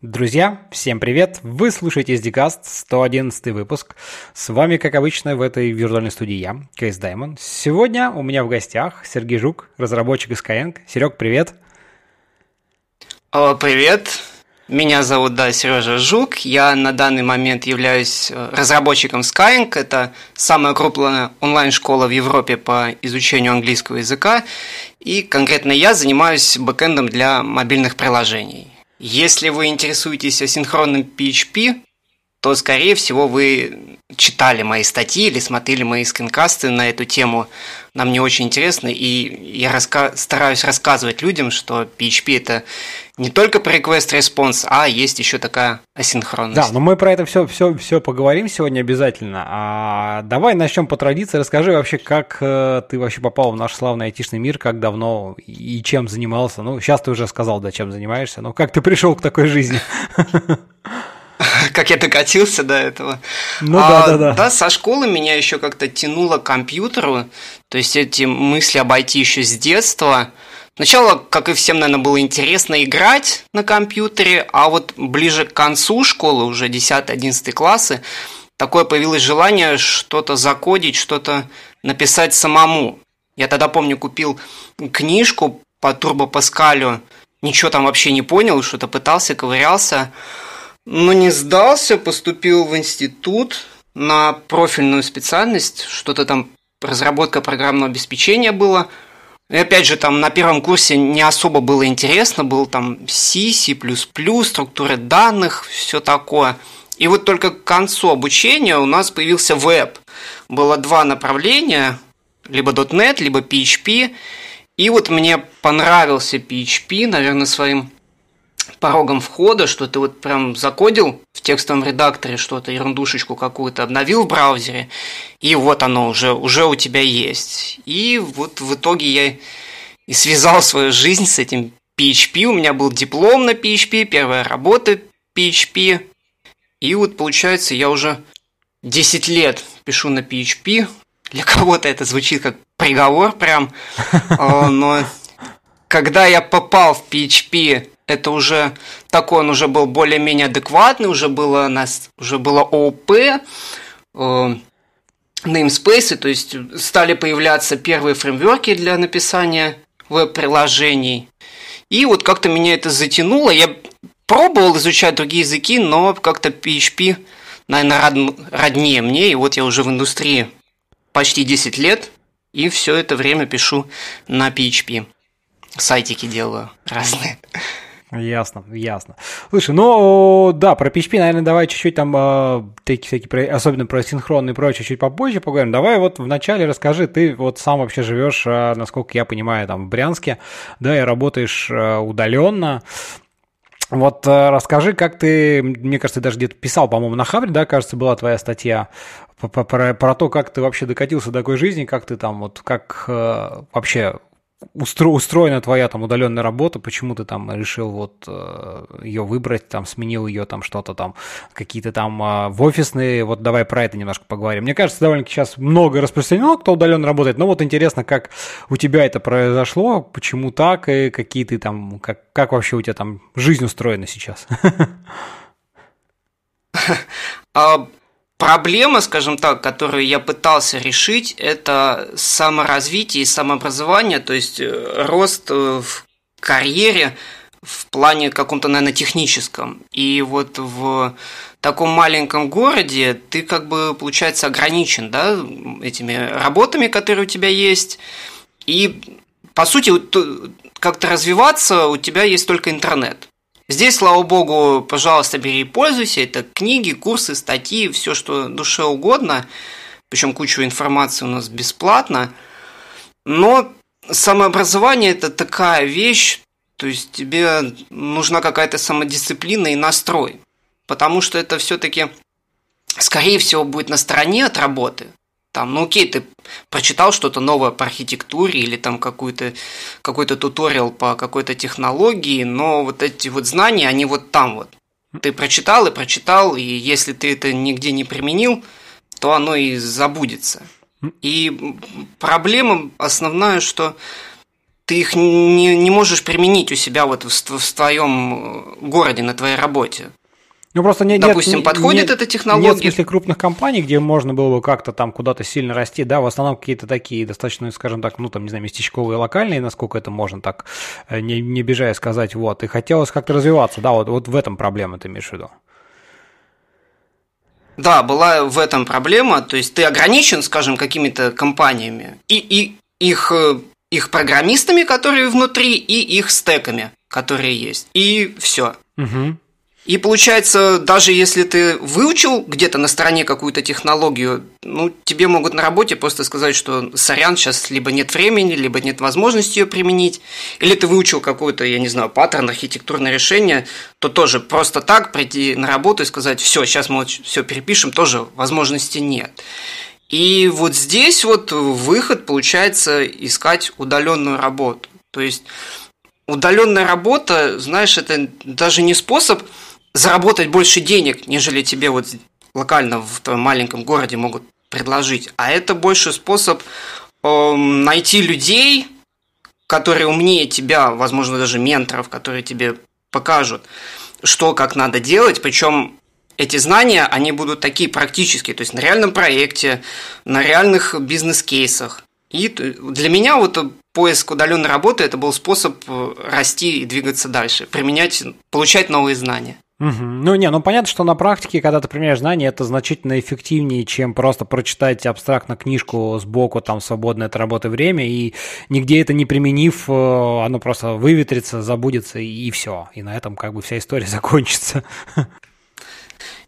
Друзья, всем привет! Вы слушаете SDCast, 111 выпуск. С вами, как обычно, в этой виртуальной студии я, Кейс Даймон. Сегодня у меня в гостях Сергей Жук, разработчик из Skyeng. Серег, привет! О, привет! Меня зовут, да, Сережа Жук. Я на данный момент являюсь э, разработчиком Skyeng. Это самая крупная онлайн-школа в Европе по изучению английского языка. И конкретно я занимаюсь бэкэндом для мобильных приложений. Если вы интересуетесь асинхронным PHP, то, скорее всего, вы читали мои статьи или смотрели мои скринкасты на эту тему. Нам не очень интересно, и я раска- стараюсь рассказывать людям, что PHP это не только про request response, а есть еще такая асинхронность. Да, но мы про это все, все, все поговорим сегодня обязательно. А давай начнем по традиции. Расскажи вообще, как э, ты вообще попал в наш славный айтишный мир, как давно и чем занимался. Ну, сейчас ты уже сказал, да, чем занимаешься, но как ты пришел к такой жизни? как я докатился до этого. Ну а, да, да, да. Да, со школы меня еще как-то тянуло к компьютеру, то есть эти мысли обойти еще с детства. Сначала, как и всем, наверное, было интересно играть на компьютере, а вот ближе к концу школы, уже 10-11 классы, такое появилось желание что-то закодить, что-то написать самому. Я тогда, помню, купил книжку по Турбо Паскалю, ничего там вообще не понял, что-то пытался, ковырялся. Но не сдался, поступил в институт на профильную специальность, что-то там разработка программного обеспечения было. И опять же, там на первом курсе не особо было интересно, был там C, C++, структуры данных, все такое. И вот только к концу обучения у нас появился веб. Было два направления, либо .NET, либо PHP. И вот мне понравился PHP, наверное, своим порогом входа, что ты вот прям закодил в текстовом редакторе что-то, ерундушечку какую-то, обновил в браузере, и вот оно уже, уже у тебя есть. И вот в итоге я и связал свою жизнь с этим PHP. У меня был диплом на PHP, первая работа PHP. И вот получается, я уже 10 лет пишу на PHP. Для кого-то это звучит как приговор прям. А, но когда я попал в PHP это уже такой, он уже был более-менее адекватный, уже было, нас, уже было ООП, э, namespace, то есть стали появляться первые фреймворки для написания веб-приложений. И вот как-то меня это затянуло. Я пробовал изучать другие языки, но как-то PHP, наверное, роднее мне. И вот я уже в индустрии почти 10 лет, и все это время пишу на PHP. Сайтики делаю разные. Ясно, ясно. Слушай, ну да, про PHP, наверное, давай чуть-чуть там, э, такие всякие, особенно про синхронные и прочее, чуть попозже поговорим. Давай вот вначале расскажи, ты вот сам вообще живешь, э, насколько я понимаю, там в Брянске, да, и работаешь э, удаленно. Вот расскажи, как ты, мне кажется, даже где-то писал, по-моему, на Хабре, да, кажется, была твоя статья про, про, про то, как ты вообще докатился до такой жизни, как ты там, вот, как э, вообще устро, устроена твоя там удаленная работа, почему ты там решил вот э, ее выбрать, там сменил ее там что-то там, какие-то там э, в офисные, вот давай про это немножко поговорим. Мне кажется, довольно-таки сейчас много распространено, кто удаленно работает, но вот интересно, как у тебя это произошло, почему так, и какие ты там, как, как вообще у тебя там жизнь устроена сейчас? Проблема, скажем так, которую я пытался решить, это саморазвитие и самообразование, то есть э, рост э, в карьере в плане каком-то, наверное, техническом. И вот в таком маленьком городе ты как бы, получается, ограничен, да, этими работами, которые у тебя есть. И, по сути, как-то развиваться у тебя есть только интернет. Здесь, слава богу, пожалуйста, бери и пользуйся. Это книги, курсы, статьи, все, что душе угодно. Причем кучу информации у нас бесплатно. Но самообразование – это такая вещь, то есть тебе нужна какая-то самодисциплина и настрой. Потому что это все-таки, скорее всего, будет на стороне от работы. Там, ну окей, ты прочитал что-то новое по архитектуре или там какой-то какой-то туториал по какой-то технологии, но вот эти вот знания, они вот там вот. Ты прочитал и прочитал, и если ты это нигде не применил, то оно и забудется. И проблема основная, что ты их не, не можешь применить у себя вот в, в твоем городе, на твоей работе. Ну, просто не, Допустим, нет, подходит нет, эта технология. Нет в смысле крупных компаний, где можно было бы как-то там куда-то сильно расти, да, в основном какие-то такие достаточно, скажем так, ну, там, не знаю, местечковые, локальные, насколько это можно так, э, не, не бежая сказать, вот, и хотелось как-то развиваться, да, вот, вот в этом проблема ты имеешь в виду. Да, была в этом проблема, то есть ты ограничен, скажем, какими-то компаниями и, и их, э, их программистами, которые внутри, и их стеками, которые есть, и все. Угу. И получается, даже если ты выучил где-то на стороне какую-то технологию, ну, тебе могут на работе просто сказать, что сорян, сейчас либо нет времени, либо нет возможности ее применить, или ты выучил какой-то, я не знаю, паттерн, архитектурное решение, то тоже просто так прийти на работу и сказать, все, сейчас мы все перепишем, тоже возможности нет. И вот здесь вот выход получается искать удаленную работу. То есть удаленная работа, знаешь, это даже не способ заработать больше денег, нежели тебе вот локально в твоем маленьком городе могут предложить. А это больше способ э, найти людей, которые умнее тебя, возможно, даже менторов, которые тебе покажут, что как надо делать. Причем эти знания, они будут такие практические, то есть на реальном проекте, на реальных бизнес-кейсах. И для меня вот поиск удаленной работы это был способ э, расти и двигаться дальше, применять, получать новые знания. Угу. Ну, не, ну понятно, что на практике, когда ты применяешь знания, это значительно эффективнее, чем просто прочитать абстрактно книжку сбоку, там, свободное от работы время, и нигде это не применив, э, оно просто выветрится, забудется, и все. И на этом как бы вся история закончится.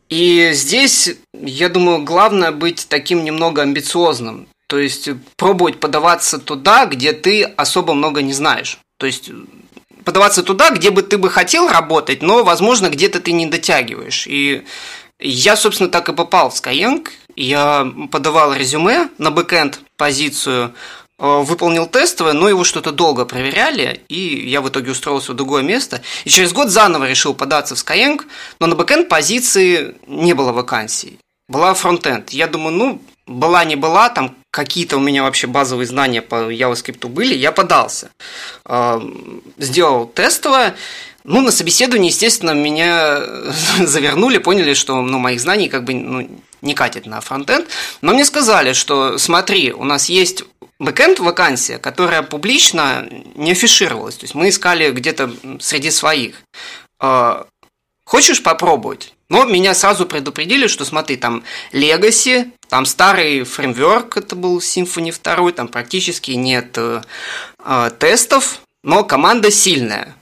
И здесь, я думаю, главное быть таким немного амбициозным. То есть пробовать подаваться туда, где ты особо много не знаешь. То есть подаваться туда, где бы ты бы хотел работать, но, возможно, где-то ты не дотягиваешь. И я, собственно, так и попал в Skyeng. Я подавал резюме на бэкенд позицию, э, выполнил тестовое, но его что-то долго проверяли, и я в итоге устроился в другое место. И через год заново решил податься в Skyeng, но на бэкенд позиции не было вакансий. Была фронтенд. Я думаю, ну, была не была, там какие-то у меня вообще базовые знания по JavaScript были, я подался. А, сделал тестовое, ну, на собеседовании, естественно, меня завернули, поняли, что ну, моих знаний как бы ну, не катит на фронтенд. Но мне сказали, что смотри, у нас есть бэкенд вакансия, которая публично не афишировалась. То есть мы искали где-то среди своих. А, хочешь попробовать? Но меня сразу предупредили, что смотри, там Legacy, там старый фреймворк, это был Symfony 2, там практически нет э, э, тестов, но команда сильная.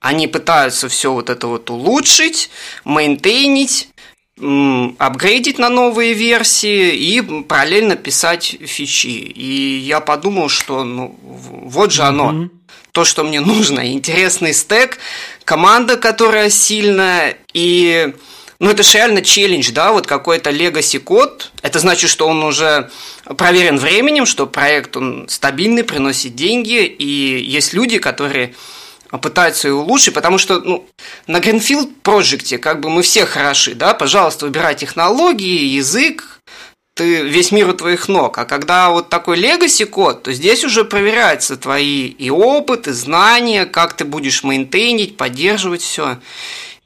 Они пытаются все вот это вот улучшить, мейнтейнить, апгрейдить на новые версии и параллельно писать фичи. И я подумал, что ну, вот же оно, mm-hmm. то, что мне нужно. Интересный стек, команда, которая сильная, и ну, это же реально челлендж, да, вот какой-то legacy код. Это значит, что он уже проверен временем, что проект он стабильный, приносит деньги, и есть люди, которые пытаются его улучшить, потому что ну, на Greenfield Project как бы мы все хороши, да, пожалуйста, выбирай технологии, язык, ты весь мир у твоих ног. А когда вот такой legacy код, то здесь уже проверяются твои и опыт, и знания, как ты будешь мейнтейнить, поддерживать все.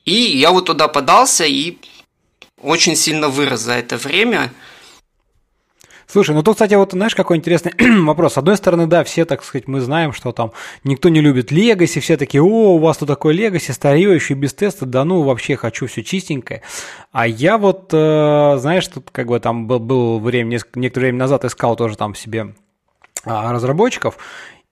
И я вот туда подался и очень сильно вырос за это время. Слушай, ну тут, кстати, вот знаешь, какой интересный вопрос. С одной стороны, да, все, так сказать, мы знаем, что там никто не любит Legacy, все такие, о, у вас тут такой Legacy, старье, еще без теста, да ну, вообще хочу все чистенькое. А я вот, э, знаешь, тут как бы там был, был время, некоторое время назад искал тоже там себе а, разработчиков,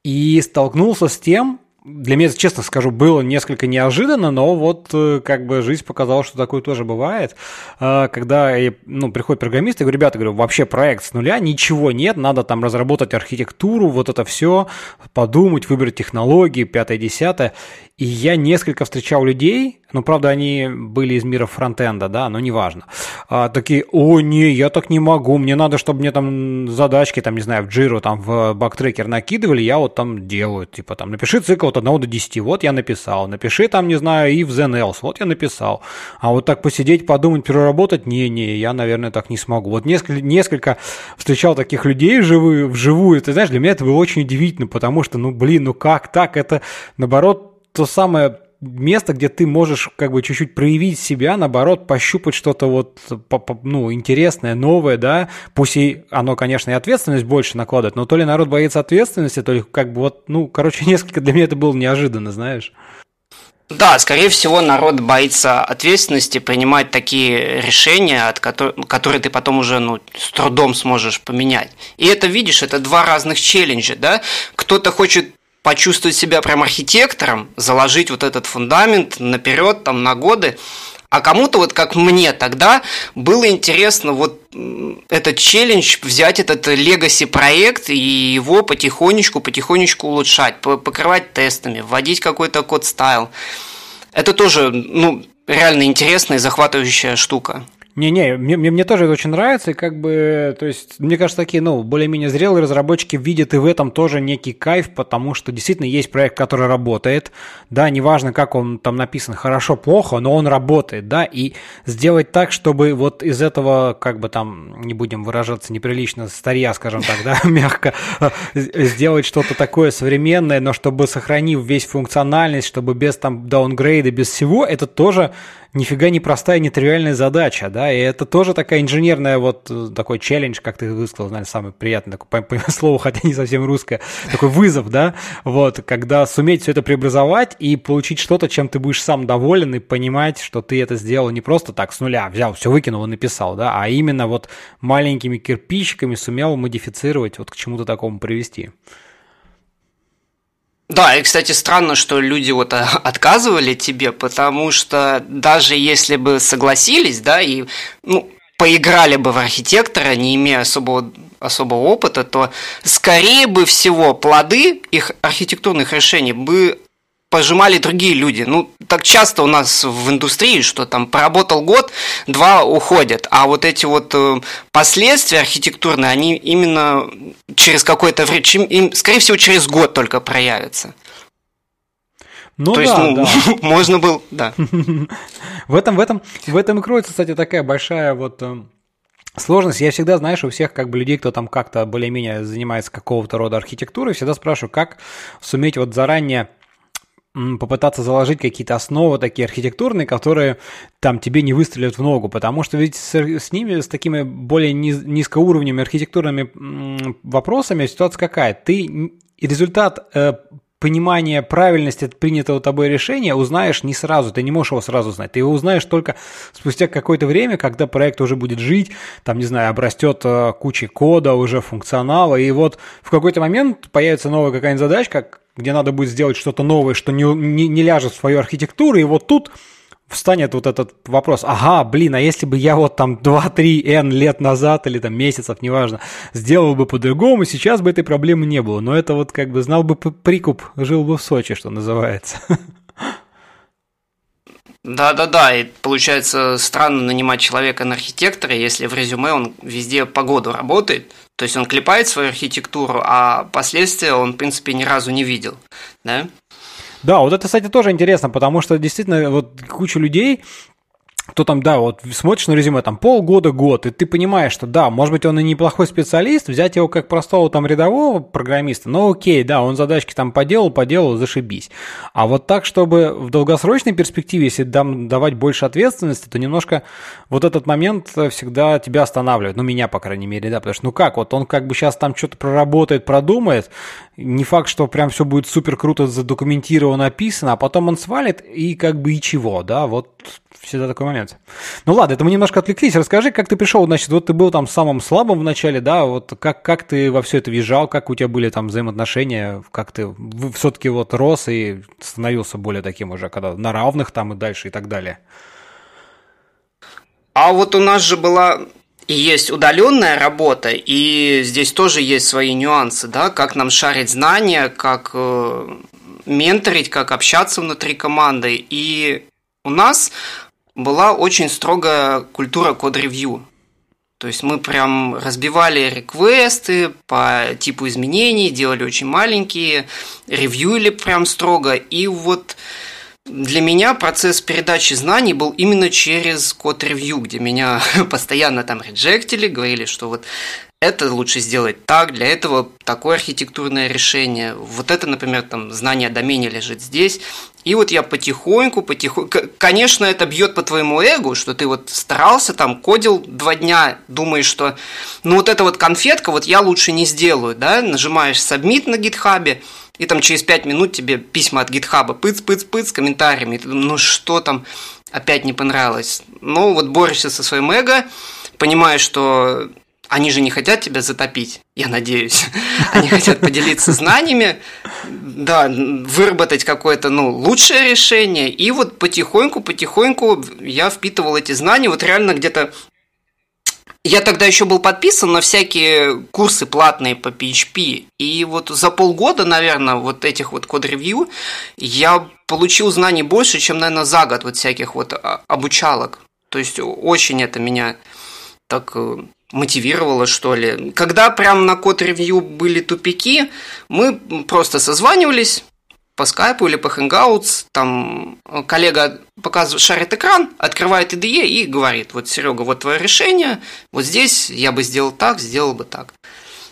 и столкнулся с тем, для меня, честно скажу, было несколько неожиданно, но вот э, как бы жизнь показала, что такое тоже бывает. А, когда ну, приходит программист, я говорю, ребята, говорю, вообще проект с нуля, ничего нет, надо там разработать архитектуру, вот это все, подумать, выбрать технологии, пятое, десятое. И я несколько встречал людей, ну, правда, они были из мира фронтенда, да, но неважно. А, такие, о, не, я так не могу, мне надо, чтобы мне там задачки, там, не знаю, в Jira, там, в бактрекер накидывали, я вот там делаю, типа, там, напиши цикл от 1 до 10, вот я написал, напиши там, не знаю, и в ZenElse, вот я написал. А вот так посидеть, подумать, переработать, не-не, я, наверное, так не смогу. Вот несколько, несколько встречал таких людей вживую, вживую, ты знаешь, для меня это было очень удивительно, потому что, ну, блин, ну как так, это, наоборот, то самое место, где ты можешь как бы чуть-чуть проявить себя, наоборот, пощупать что-то вот, ну, интересное, новое, да, пусть и оно, конечно, и ответственность больше накладывает, но то ли народ боится ответственности, то ли как бы вот, ну, короче, несколько для меня это было неожиданно, знаешь. Да, скорее всего, народ боится ответственности принимать такие решения, от которых, которые ты потом уже ну, с трудом сможешь поменять. И это, видишь, это два разных челленджа, да? Кто-то хочет почувствовать себя прям архитектором, заложить вот этот фундамент наперед, там, на годы. А кому-то, вот как мне тогда, было интересно вот этот челлендж, взять этот легаси проект и его потихонечку, потихонечку улучшать, покрывать тестами, вводить какой-то код стайл. Это тоже, ну, реально интересная и захватывающая штука. Не-не, мне, мне, мне тоже это очень нравится, и как бы, то есть, мне кажется, такие, ну, более-менее зрелые разработчики видят и в этом тоже некий кайф, потому что действительно есть проект, который работает, да, неважно, как он там написан, хорошо, плохо, но он работает, да, и сделать так, чтобы вот из этого, как бы там, не будем выражаться неприлично, старья, скажем так, да, мягко, сделать что-то такое современное, но чтобы сохранив весь функциональность, чтобы без там даунгрейда, без всего, это тоже нифига не простая, нетривиальная задача, да, и это тоже такая инженерная вот э, такой челлендж, как ты высказал, наверное, самый приятный такой по, по слову, хотя не совсем русское, такой вызов, да, вот, когда суметь все это преобразовать и получить что-то, чем ты будешь сам доволен и понимать, что ты это сделал не просто так с нуля, взял, все выкинул и написал, да, а именно вот маленькими кирпичиками сумел модифицировать, вот к чему-то такому привести. Да, и, кстати, странно, что люди вот а, отказывали тебе, потому что даже если бы согласились, да, и, ну, поиграли бы в архитектора, не имея особого, особого опыта, то, скорее бы всего, плоды их архитектурных решений бы пожимали другие люди. Ну, так часто у нас в индустрии, что там поработал год, два уходят, а вот эти вот э, последствия архитектурные, они именно через какое-то время, им, скорее всего, через год только проявятся. Ну То да, есть, ну, да. можно было, да. в этом, в этом, в этом и кроется, кстати, такая большая вот э, Сложность, я всегда, знаешь, у всех как бы людей, кто там как-то более-менее занимается какого-то рода архитектурой, всегда спрашиваю, как суметь вот заранее попытаться заложить какие-то основы такие архитектурные, которые там тебе не выстрелят в ногу, потому что ведь с, с ними, с такими более низ, низкоуровневыми архитектурными вопросами ситуация какая? Ты результат э, понимания правильности принятого тобой решения узнаешь не сразу, ты не можешь его сразу знать, ты его узнаешь только спустя какое-то время, когда проект уже будет жить, там, не знаю, обрастет э, куча кода, уже функционала, и вот в какой-то момент появится новая какая-нибудь задачка, где надо будет сделать что-то новое, что не, не, не ляжет в свою архитектуру, и вот тут встанет вот этот вопрос, ага, блин, а если бы я вот там 2-3 N лет назад или там месяцев, неважно, сделал бы по-другому, сейчас бы этой проблемы не было. Но это вот как бы знал бы прикуп, жил бы в Сочи, что называется. Да-да-да, и получается странно нанимать человека на архитектора, если в резюме он везде по году работает, то есть он клепает свою архитектуру, а последствия он, в принципе, ни разу не видел, да? Да, вот это, кстати, тоже интересно, потому что действительно вот куча людей, кто там, да, вот смотришь на резюме, там полгода, год, и ты понимаешь, что да, может быть, он и неплохой специалист, взять его как простого там рядового программиста, ну окей, да, он задачки там поделал, поделал, зашибись. А вот так, чтобы в долгосрочной перспективе, если дам, давать больше ответственности, то немножко вот этот момент всегда тебя останавливает, ну меня, по крайней мере, да, потому что ну как, вот он как бы сейчас там что-то проработает, продумает, не факт, что прям все будет супер круто задокументировано, описано, а потом он свалит и как бы и чего, да, вот всегда такой момент. Ну ладно, это мы немножко отвлеклись. Расскажи, как ты пришел, значит, вот ты был там самым слабым в начале, да, вот как, как ты во все это въезжал, как у тебя были там взаимоотношения, как ты все-таки вот рос и становился более таким уже, когда на равных там и дальше и так далее. А вот у нас же была и есть удаленная работа, и здесь тоже есть свои нюансы, да, как нам шарить знания, как э, менторить, как общаться внутри команды. И у нас была очень строгая культура код-ревью. То есть мы прям разбивали реквесты по типу изменений, делали очень маленькие, ревьюили прям строго. И вот для меня процесс передачи знаний был именно через код-ревью, где меня постоянно там реджектили, говорили, что вот это лучше сделать так, для этого такое архитектурное решение. Вот это, например, там знание о домене лежит здесь. И вот я потихоньку, потихоньку... Конечно, это бьет по твоему эго, что ты вот старался, там, кодил два дня, думаешь, что ну вот эта вот конфетка, вот я лучше не сделаю, да, нажимаешь submit на гитхабе, и там через пять минут тебе письма от гитхаба, пыц-пыц-пыц с комментариями, ты думаешь, ну что там, опять не понравилось. Ну вот борешься со своим эго, понимаешь, что они же не хотят тебя затопить, я надеюсь. Они хотят поделиться знаниями, да, выработать какое-то, ну, лучшее решение. И вот потихоньку, потихоньку я впитывал эти знания. Вот реально где-то я тогда еще был подписан на всякие курсы платные по PHP. И вот за полгода, наверное, вот этих вот код-ревью я получил знаний больше, чем, наверное, за год вот всяких вот а, обучалок. То есть очень это меня так э, мотивировало, что ли. Когда прям на код-ревью были тупики, мы просто созванивались по скайпу или по Hangouts, там коллега показывает, шарит экран, открывает IDE и говорит, вот, Серега, вот твое решение, вот здесь я бы сделал так, сделал бы так.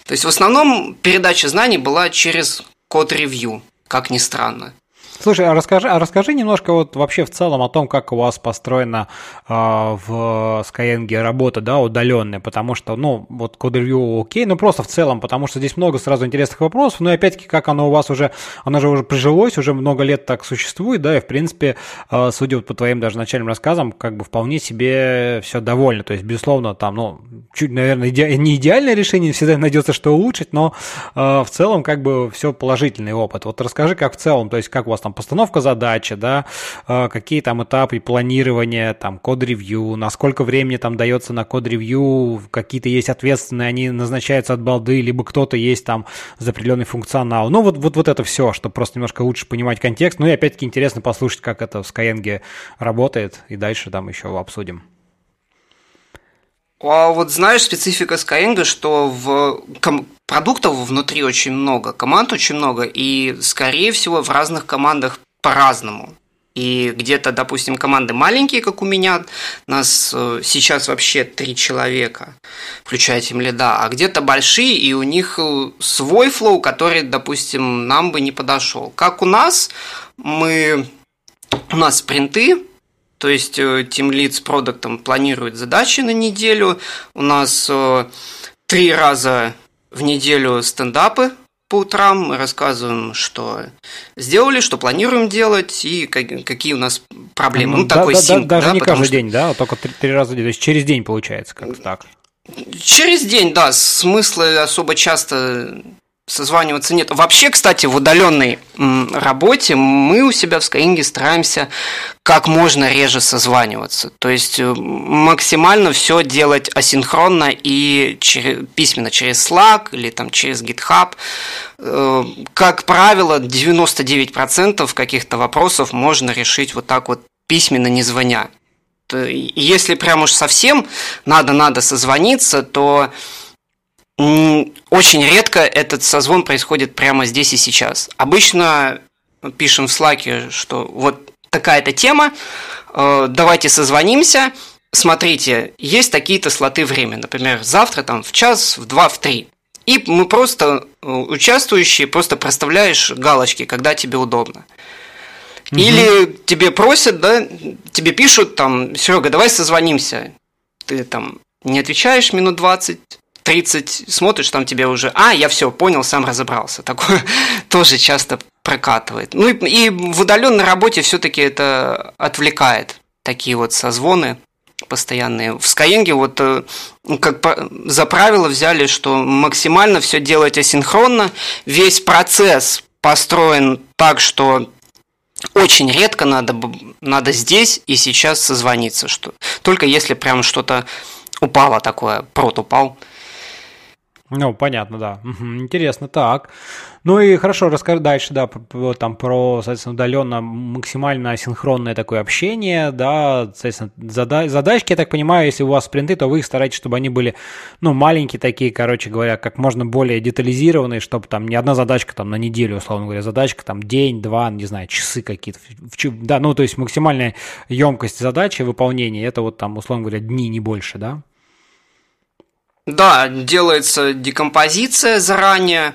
То есть, в основном передача знаний была через код-ревью, как ни странно. Слушай, а расскажи, а расскажи немножко вот вообще в целом о том, как у вас построена э, в Skyeng работа, да, удаленная, потому что, ну, вот ревью окей, ну просто в целом, потому что здесь много сразу интересных вопросов, ну и опять-таки, как оно у вас уже, оно же уже прижилось, уже много лет так существует, да, и в принципе, э, судя по твоим даже начальным рассказам, как бы вполне себе все довольно, то есть, безусловно, там, ну, чуть, наверное, иде... не идеальное решение, всегда найдется, что улучшить, но э, в целом, как бы, все положительный опыт. Вот расскажи, как в целом, то есть, как у вас там постановка задачи, да, э, какие там этапы планирования, там, код-ревью, насколько времени там дается на код-ревью, какие-то есть ответственные, они назначаются от балды, либо кто-то есть там за определенный функционал. Ну, вот, вот, вот это все, чтобы просто немножко лучше понимать контекст. Ну и опять-таки интересно послушать, как это в Skyeng работает, и дальше там еще обсудим. А вот знаешь, специфика Skyeng, что в ком- продуктов внутри очень много, команд очень много, и, скорее всего, в разных командах по-разному. И где-то, допустим, команды маленькие, как у меня, нас э, сейчас вообще три человека, включая тем лида, а где-то большие, и у них э, свой флоу, который, допустим, нам бы не подошел. Как у нас, мы у нас спринты, то есть Team Lead с продуктом планирует задачи на неделю. У нас э, три раза в неделю стендапы по утрам. Мы рассказываем, что сделали, что планируем делать и какие у нас проблемы. Ну, ну да, такой да, синк, Даже да, не каждый что... день, да, а только три, три раза в день. То есть через день получается как-то так. Через день, да, смысла особо часто созваниваться нет. Вообще, кстати, в удаленной работе мы у себя в Skyeng стараемся как можно реже созваниваться. То есть э, максимально все делать асинхронно и через, письменно через Slack или там через GitHub. Э, как правило, 99% каких-то вопросов можно решить вот так вот письменно, не звоня. Если прям уж совсем надо-надо созвониться, то очень редко этот созвон происходит прямо здесь и сейчас. Обычно пишем в Slack, что вот такая-то тема, э, давайте созвонимся, смотрите, есть такие-то слоты времени, например, завтра там в час, в два, в три. И мы просто, э, участвующие, просто проставляешь галочки, когда тебе удобно. Угу. Или тебе просят, да, тебе пишут там, Серега, давай созвонимся. Ты там не отвечаешь минут 20, 30 смотришь, там тебе уже, а, я все понял, сам разобрался. Такое тоже часто прокатывает. Ну и, и в удаленной работе все-таки это отвлекает такие вот созвоны постоянные. В Skyeng вот э, как за правило взяли, что максимально все делать асинхронно. Весь процесс построен так, что очень редко надо, надо здесь и сейчас созвониться. Что, только если прям что-то упало такое, прот упал. Ну, понятно, да. Интересно. Так. Ну и хорошо, расскажи дальше, да, там про, соответственно, удаленно максимально асинхронное такое общение, да, соответственно, зада задачки, я так понимаю, если у вас спринты, то вы их стараетесь, чтобы они были, ну, маленькие такие, короче говоря, как можно более детализированные, чтобы там не одна задачка там на неделю, условно говоря, задачка там день, два, не знаю, часы какие-то, да, ну, то есть максимальная емкость задачи выполнения, это вот там, условно говоря, дни, не больше, да? Да, делается декомпозиция заранее.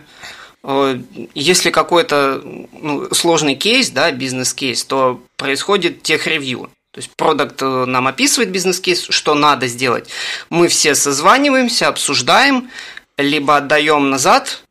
Э, если какой-то ну, сложный кейс, да, бизнес-кейс, то происходит тех-ревью. То есть продукт э, нам описывает бизнес-кейс, что надо сделать. Мы все созваниваемся, обсуждаем, либо отдаем назад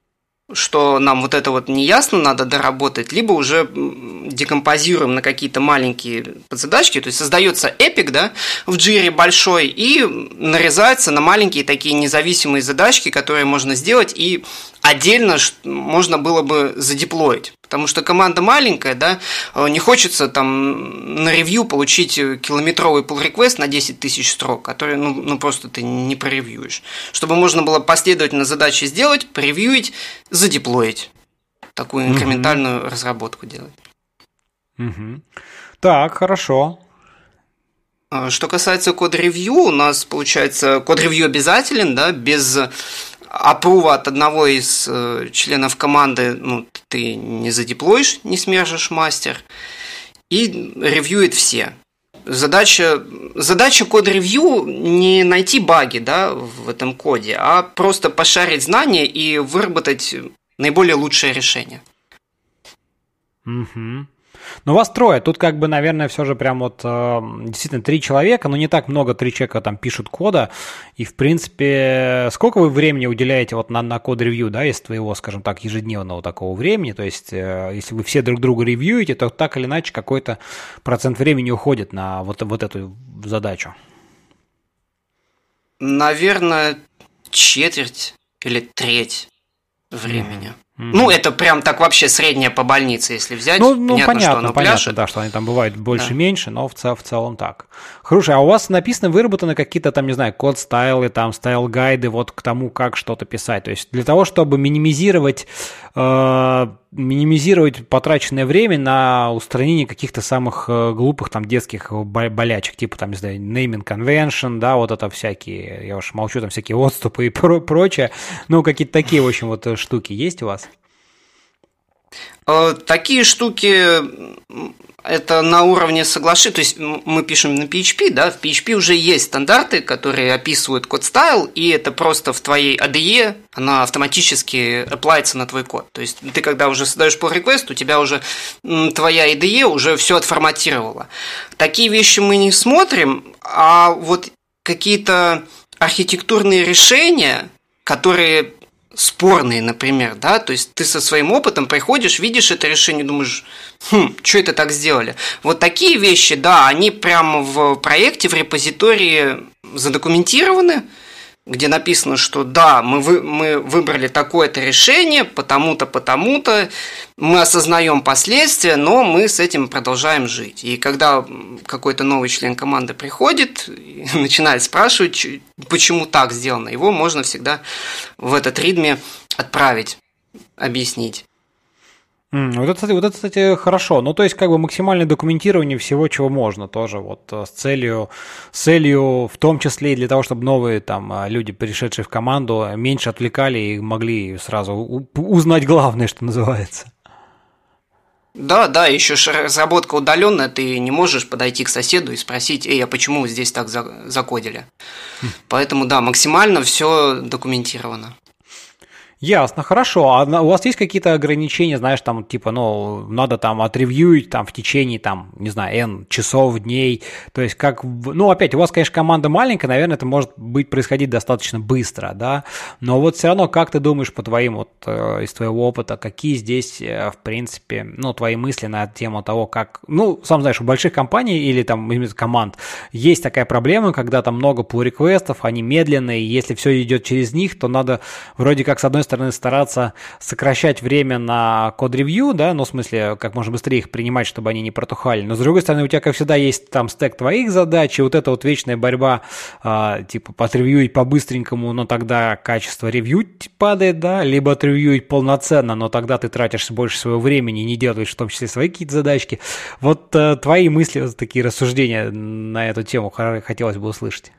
что нам вот это вот не ясно, надо доработать, либо уже декомпозируем на какие-то маленькие подзадачки, то есть создается эпик, да, в джире большой, и нарезается на маленькие такие независимые задачки, которые можно сделать, и отдельно можно было бы задеплоить. Потому что команда маленькая, да, э, не хочется там на ревью получить километровый pull request на 10 тысяч строк, который, ну, ну просто ты не проревьюешь. Чтобы можно было последовательно задачи сделать, превьюить, задеплоить. Такую инкрементальную угу. разработку делать. Угу. Так, хорошо. Э, что касается код-ревью, у нас получается код-ревью обязателен, да, без апрува от одного из э, членов команды ну, ты не задеплоишь, не смержишь мастер, и ревьюет все. Задача, задача код-ревью не найти баги да, в этом коде, а просто пошарить знания и выработать наиболее лучшее решение. Угу. Но вас трое. Тут как бы, наверное, все же прям вот э, действительно три человека, но не так много три человека там пишут кода. И, в принципе, сколько вы времени уделяете вот на, на код-ревью, да, из твоего, скажем так, ежедневного такого времени? То есть, э, если вы все друг друга ревьюете, то так или иначе какой-то процент времени уходит на вот, вот эту задачу. Наверное, четверть или треть времени. Mm-hmm. Mm-hmm. Ну, это прям так вообще среднее по больнице, если взять. Ну, ну понятно, понятно, что оно понятно, пляшет. да, что они там бывают больше-меньше, да. но в, цел, в целом так. Хорошо, а у вас написаны, выработаны какие-то там, не знаю, code style ы, там, style guide ы вот к тому, как что-то писать. То есть для того, чтобы минимизировать, э, минимизировать потраченное время на устранение каких-то самых э, глупых там детских болячек, типа там, не знаю, naming convention, да, вот это всякие, я уж молчу, там всякие отступы и про прочее. Ну, какие-то такие, в общем, вот штуки есть у вас? Э, такие штуки это на уровне соглашения, то есть мы пишем на PHP, да, в PHP уже есть стандарты, которые описывают код стайл, и это просто в твоей ADE, она автоматически оплается на твой код. То есть ты когда уже создаешь pull request, у тебя уже твоя IDE уже все отформатировала. Такие вещи мы не смотрим, а вот какие-то архитектурные решения, которые спорные, например, да, то есть ты со своим опытом приходишь, видишь это решение, думаешь, хм, что это так сделали? Вот такие вещи, да, они прямо в проекте, в репозитории задокументированы, где написано, что да, мы, вы, мы выбрали такое-то решение, потому-то, потому-то, мы осознаем последствия, но мы с этим продолжаем жить. И когда какой-то новый член команды приходит начинает спрашивать, почему так сделано, его можно всегда в этот ритме отправить, объяснить. Вот, это, кстати, вот это, кстати, хорошо. Ну, то есть, как бы максимальное документирование всего, чего можно тоже, вот э, с целью, с целью в том числе и для того, чтобы новые там э, люди, пришедшие в команду, меньше отвлекали и могли сразу узнать главное, что называется. Да, да, еще разработка удаленная, ты не можешь подойти к соседу и спросить, эй, а почему здесь так закодили? Хм. Поэтому, да, максимально все документировано. Ясно, хорошо. А у вас есть какие-то ограничения, знаешь, там, типа, ну, надо там отревьюить там в течение, там, не знаю, N часов, дней, то есть как, ну, опять, у вас, конечно, команда маленькая, наверное, это может быть происходить достаточно быстро, да, но вот все равно, как ты думаешь по твоим, вот, э, из твоего опыта, какие здесь, э, в принципе, ну, твои мысли на тему того, как, ну, сам знаешь, у больших компаний или там команд есть такая проблема, когда там много pull реквестов они медленные, и если все идет через них, то надо вроде как, с одной стороны, стараться сокращать время на код-ревью, да, ну, в смысле, как можно быстрее их принимать, чтобы они не протухали, но, с другой стороны, у тебя, как всегда, есть там стек твоих задач, и вот эта вот вечная борьба, э, типа, потревьюить по-быстренькому, но тогда качество ревью падает, да, либо отревьюить полноценно, но тогда ты тратишь больше своего времени и не делаешь в том числе свои какие-то задачки. Вот э, твои мысли, вот такие рассуждения на эту тему хотелось бы услышать.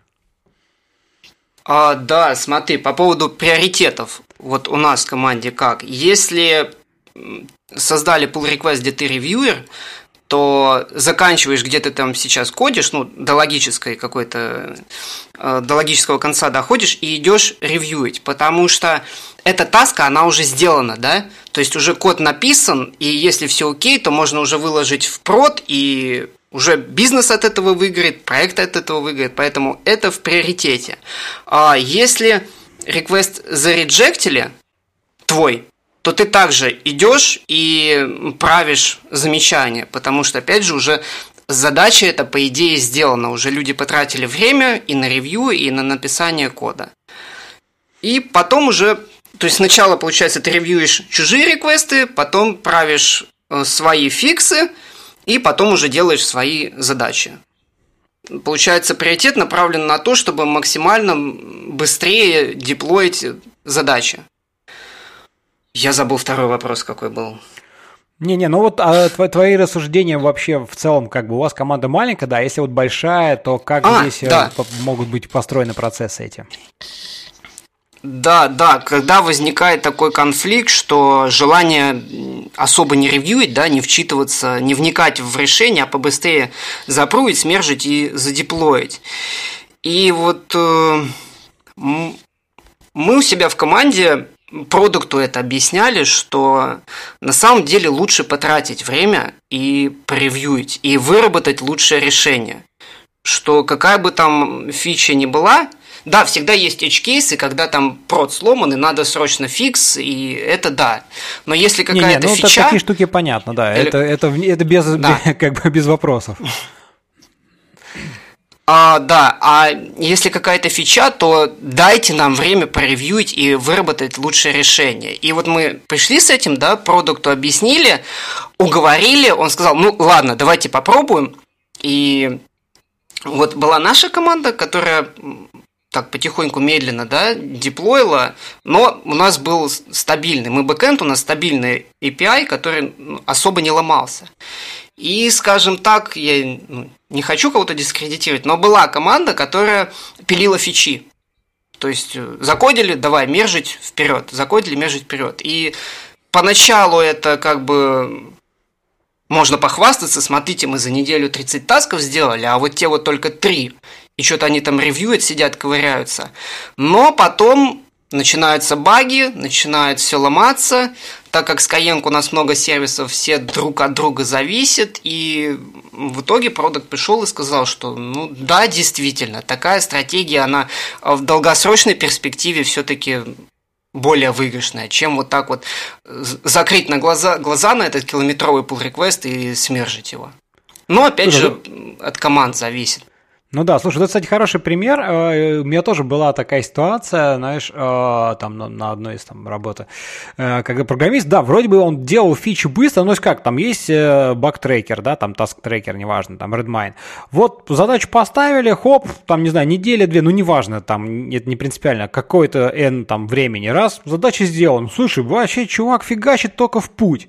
А, да, смотри, по поводу приоритетов. Вот у нас в команде как? Если создали pull request, где ты ревьюер, то заканчиваешь, где ты там сейчас кодишь, ну, до логической какой-то, э, до логического конца доходишь и идешь ревьюить, потому что эта таска, она уже сделана, да, то есть уже код написан, и если все окей, то можно уже выложить в прод, и уже бизнес от этого выиграет, проект от этого выиграет, поэтому это в приоритете. А если request зареджектили, твой, то ты также идешь и правишь замечания, потому что, опять же, уже задача эта, по идее, сделана. Уже люди потратили время и на ревью, и на написание кода. И потом уже, то есть сначала, получается, ты ревьюешь чужие реквесты, потом правишь э, свои фиксы, и потом уже делаешь свои задачи. Получается, приоритет направлен на то, чтобы максимально быстрее деплоить задачи. Я забыл второй вопрос, какой был. Не-не, ну вот а, твои рассуждения вообще в целом, как бы у вас команда маленькая, да, если вот большая, то как а, здесь э, да. могут быть построены процессы эти? Да, да, когда возникает такой конфликт, что желание особо не ревьюить, да, не вчитываться, не вникать в решение, а побыстрее запрувить, смержить и задеплоить. И вот э, мы у себя в команде продукту это объясняли, что на самом деле лучше потратить время и превьюить, и выработать лучшее решение. Что какая бы там фича ни была, да, всегда есть edge-кейсы, когда там прод сломан, и надо срочно фикс, и это да. Но если какая-то не, не, ну, фича... такие штуки понятно, да. Или... Это, это, это без, да. как бы без вопросов. А, да, а если какая-то фича, то дайте нам время поревьюить и выработать лучшее решение. И вот мы пришли с этим, да, продукту объяснили, уговорили, он сказал, ну ладно, давайте попробуем. И вот была наша команда, которая так потихоньку, медленно, да, деплоила, но у нас был стабильный, мы бэкэнд, у нас стабильный API, который ну, особо не ломался. И, скажем так, я ну, не хочу кого-то дискредитировать, но была команда, которая пилила фичи. То есть э, закодили, давай мержить вперед, закодили, мержить вперед. И поначалу это как бы можно похвастаться, смотрите, мы за неделю 30 тасков сделали, а вот те вот только 3. И что-то они там ревьюют, сидят, ковыряются. Но потом начинаются баги, начинает все ломаться, так как Skyeng у нас много сервисов, все друг от друга зависят, и в итоге продукт пришел и сказал, что ну да, действительно, такая стратегия, она в долгосрочной перспективе все-таки более выигрышная, чем вот так вот закрыть на глаза, глаза на этот километровый pull request и смержить его. Но опять же от команд зависит. Ну да, слушай, это, кстати, хороший пример. Э, у меня тоже была такая ситуация, знаешь, э, там на одной из там работы, э, когда программист, да, вроде бы он делал фичу быстро, но как, там есть баг-трекер, да, там task-трекер, неважно, там Redmine. Вот задачу поставили, хоп, там, не знаю, неделя-две, ну неважно, там, это не принципиально, какое-то N там времени, раз, задача сделана. Слушай, вообще, чувак фигачит только в путь.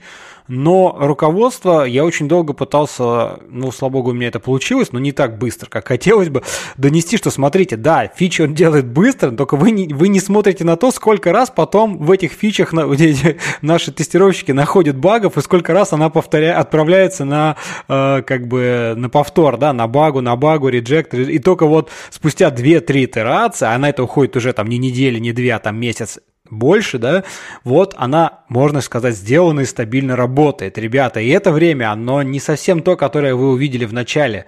Но руководство я очень долго пытался, ну, слава богу, у меня это получилось, но не так быстро, как хотелось бы, донести, что смотрите, да, фичи он делает быстро, только вы не, вы не смотрите на то, сколько раз потом в этих фичах на, наши тестировщики находят багов, и сколько раз она повторяет, отправляется на, э, как бы, на повтор, да, на багу, на багу, реджект, и только вот спустя 2-3 итерации, а на это уходит уже там не недели, не две, а там месяц, больше, да, вот она, можно сказать, сделана и стабильно работает, ребята. И это время, оно не совсем то, которое вы увидели в начале,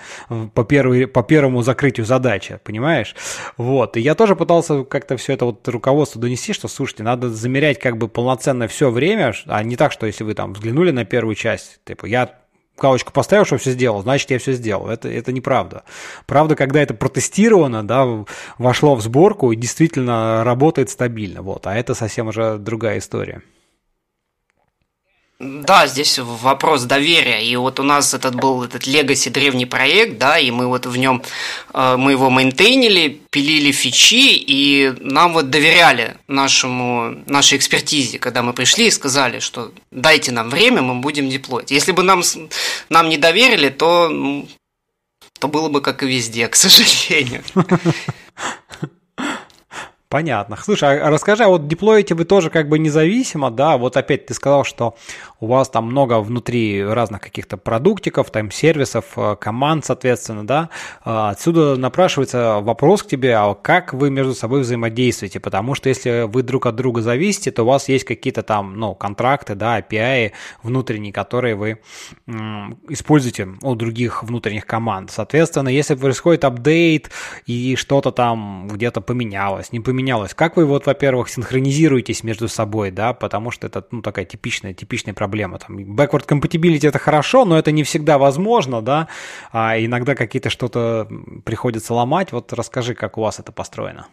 по, первой, по первому закрытию задачи, понимаешь? Вот, и я тоже пытался как-то все это вот руководство донести, что, слушайте, надо замерять как бы полноценно все время, а не так, что если вы там взглянули на первую часть, типа, я галочку поставил, что все сделал, значит, я все сделал. Это, это неправда. Правда, когда это протестировано, да, вошло в сборку и действительно работает стабильно. Вот. А это совсем уже другая история. Да, здесь вопрос доверия. И вот у нас этот был этот Legacy древний проект, да, и мы вот в нем, э, мы его мейнтейнили, пилили фичи, и нам вот доверяли нашему, нашей экспертизе, когда мы пришли и сказали, что дайте нам время, мы будем деплоить. Если бы нам, нам не доверили, то, то было бы как и везде, к сожалению. Понятно. Слушай, а расскажи, а вот деплоите вы тоже как бы независимо, да? Вот опять ты сказал, что у вас там много внутри разных каких-то продуктиков, там сервисов, э, команд, соответственно, да? А, отсюда напрашивается вопрос к тебе, а как вы между собой взаимодействуете? Потому что если вы друг от друга зависите, то у вас есть какие-то там, ну, контракты, да, API внутренние, которые вы используете у других внутренних команд. Соответственно, если происходит апдейт и что-то там где-то поменялось, не поменялось? Как вы вот, во-первых, синхронизируетесь между собой, да, потому что это, ну, такая типичная, типичная проблема. Там, backward compatibility это хорошо, но это не всегда возможно, да, а иногда какие-то что-то приходится ломать. Вот расскажи, как у вас это построено.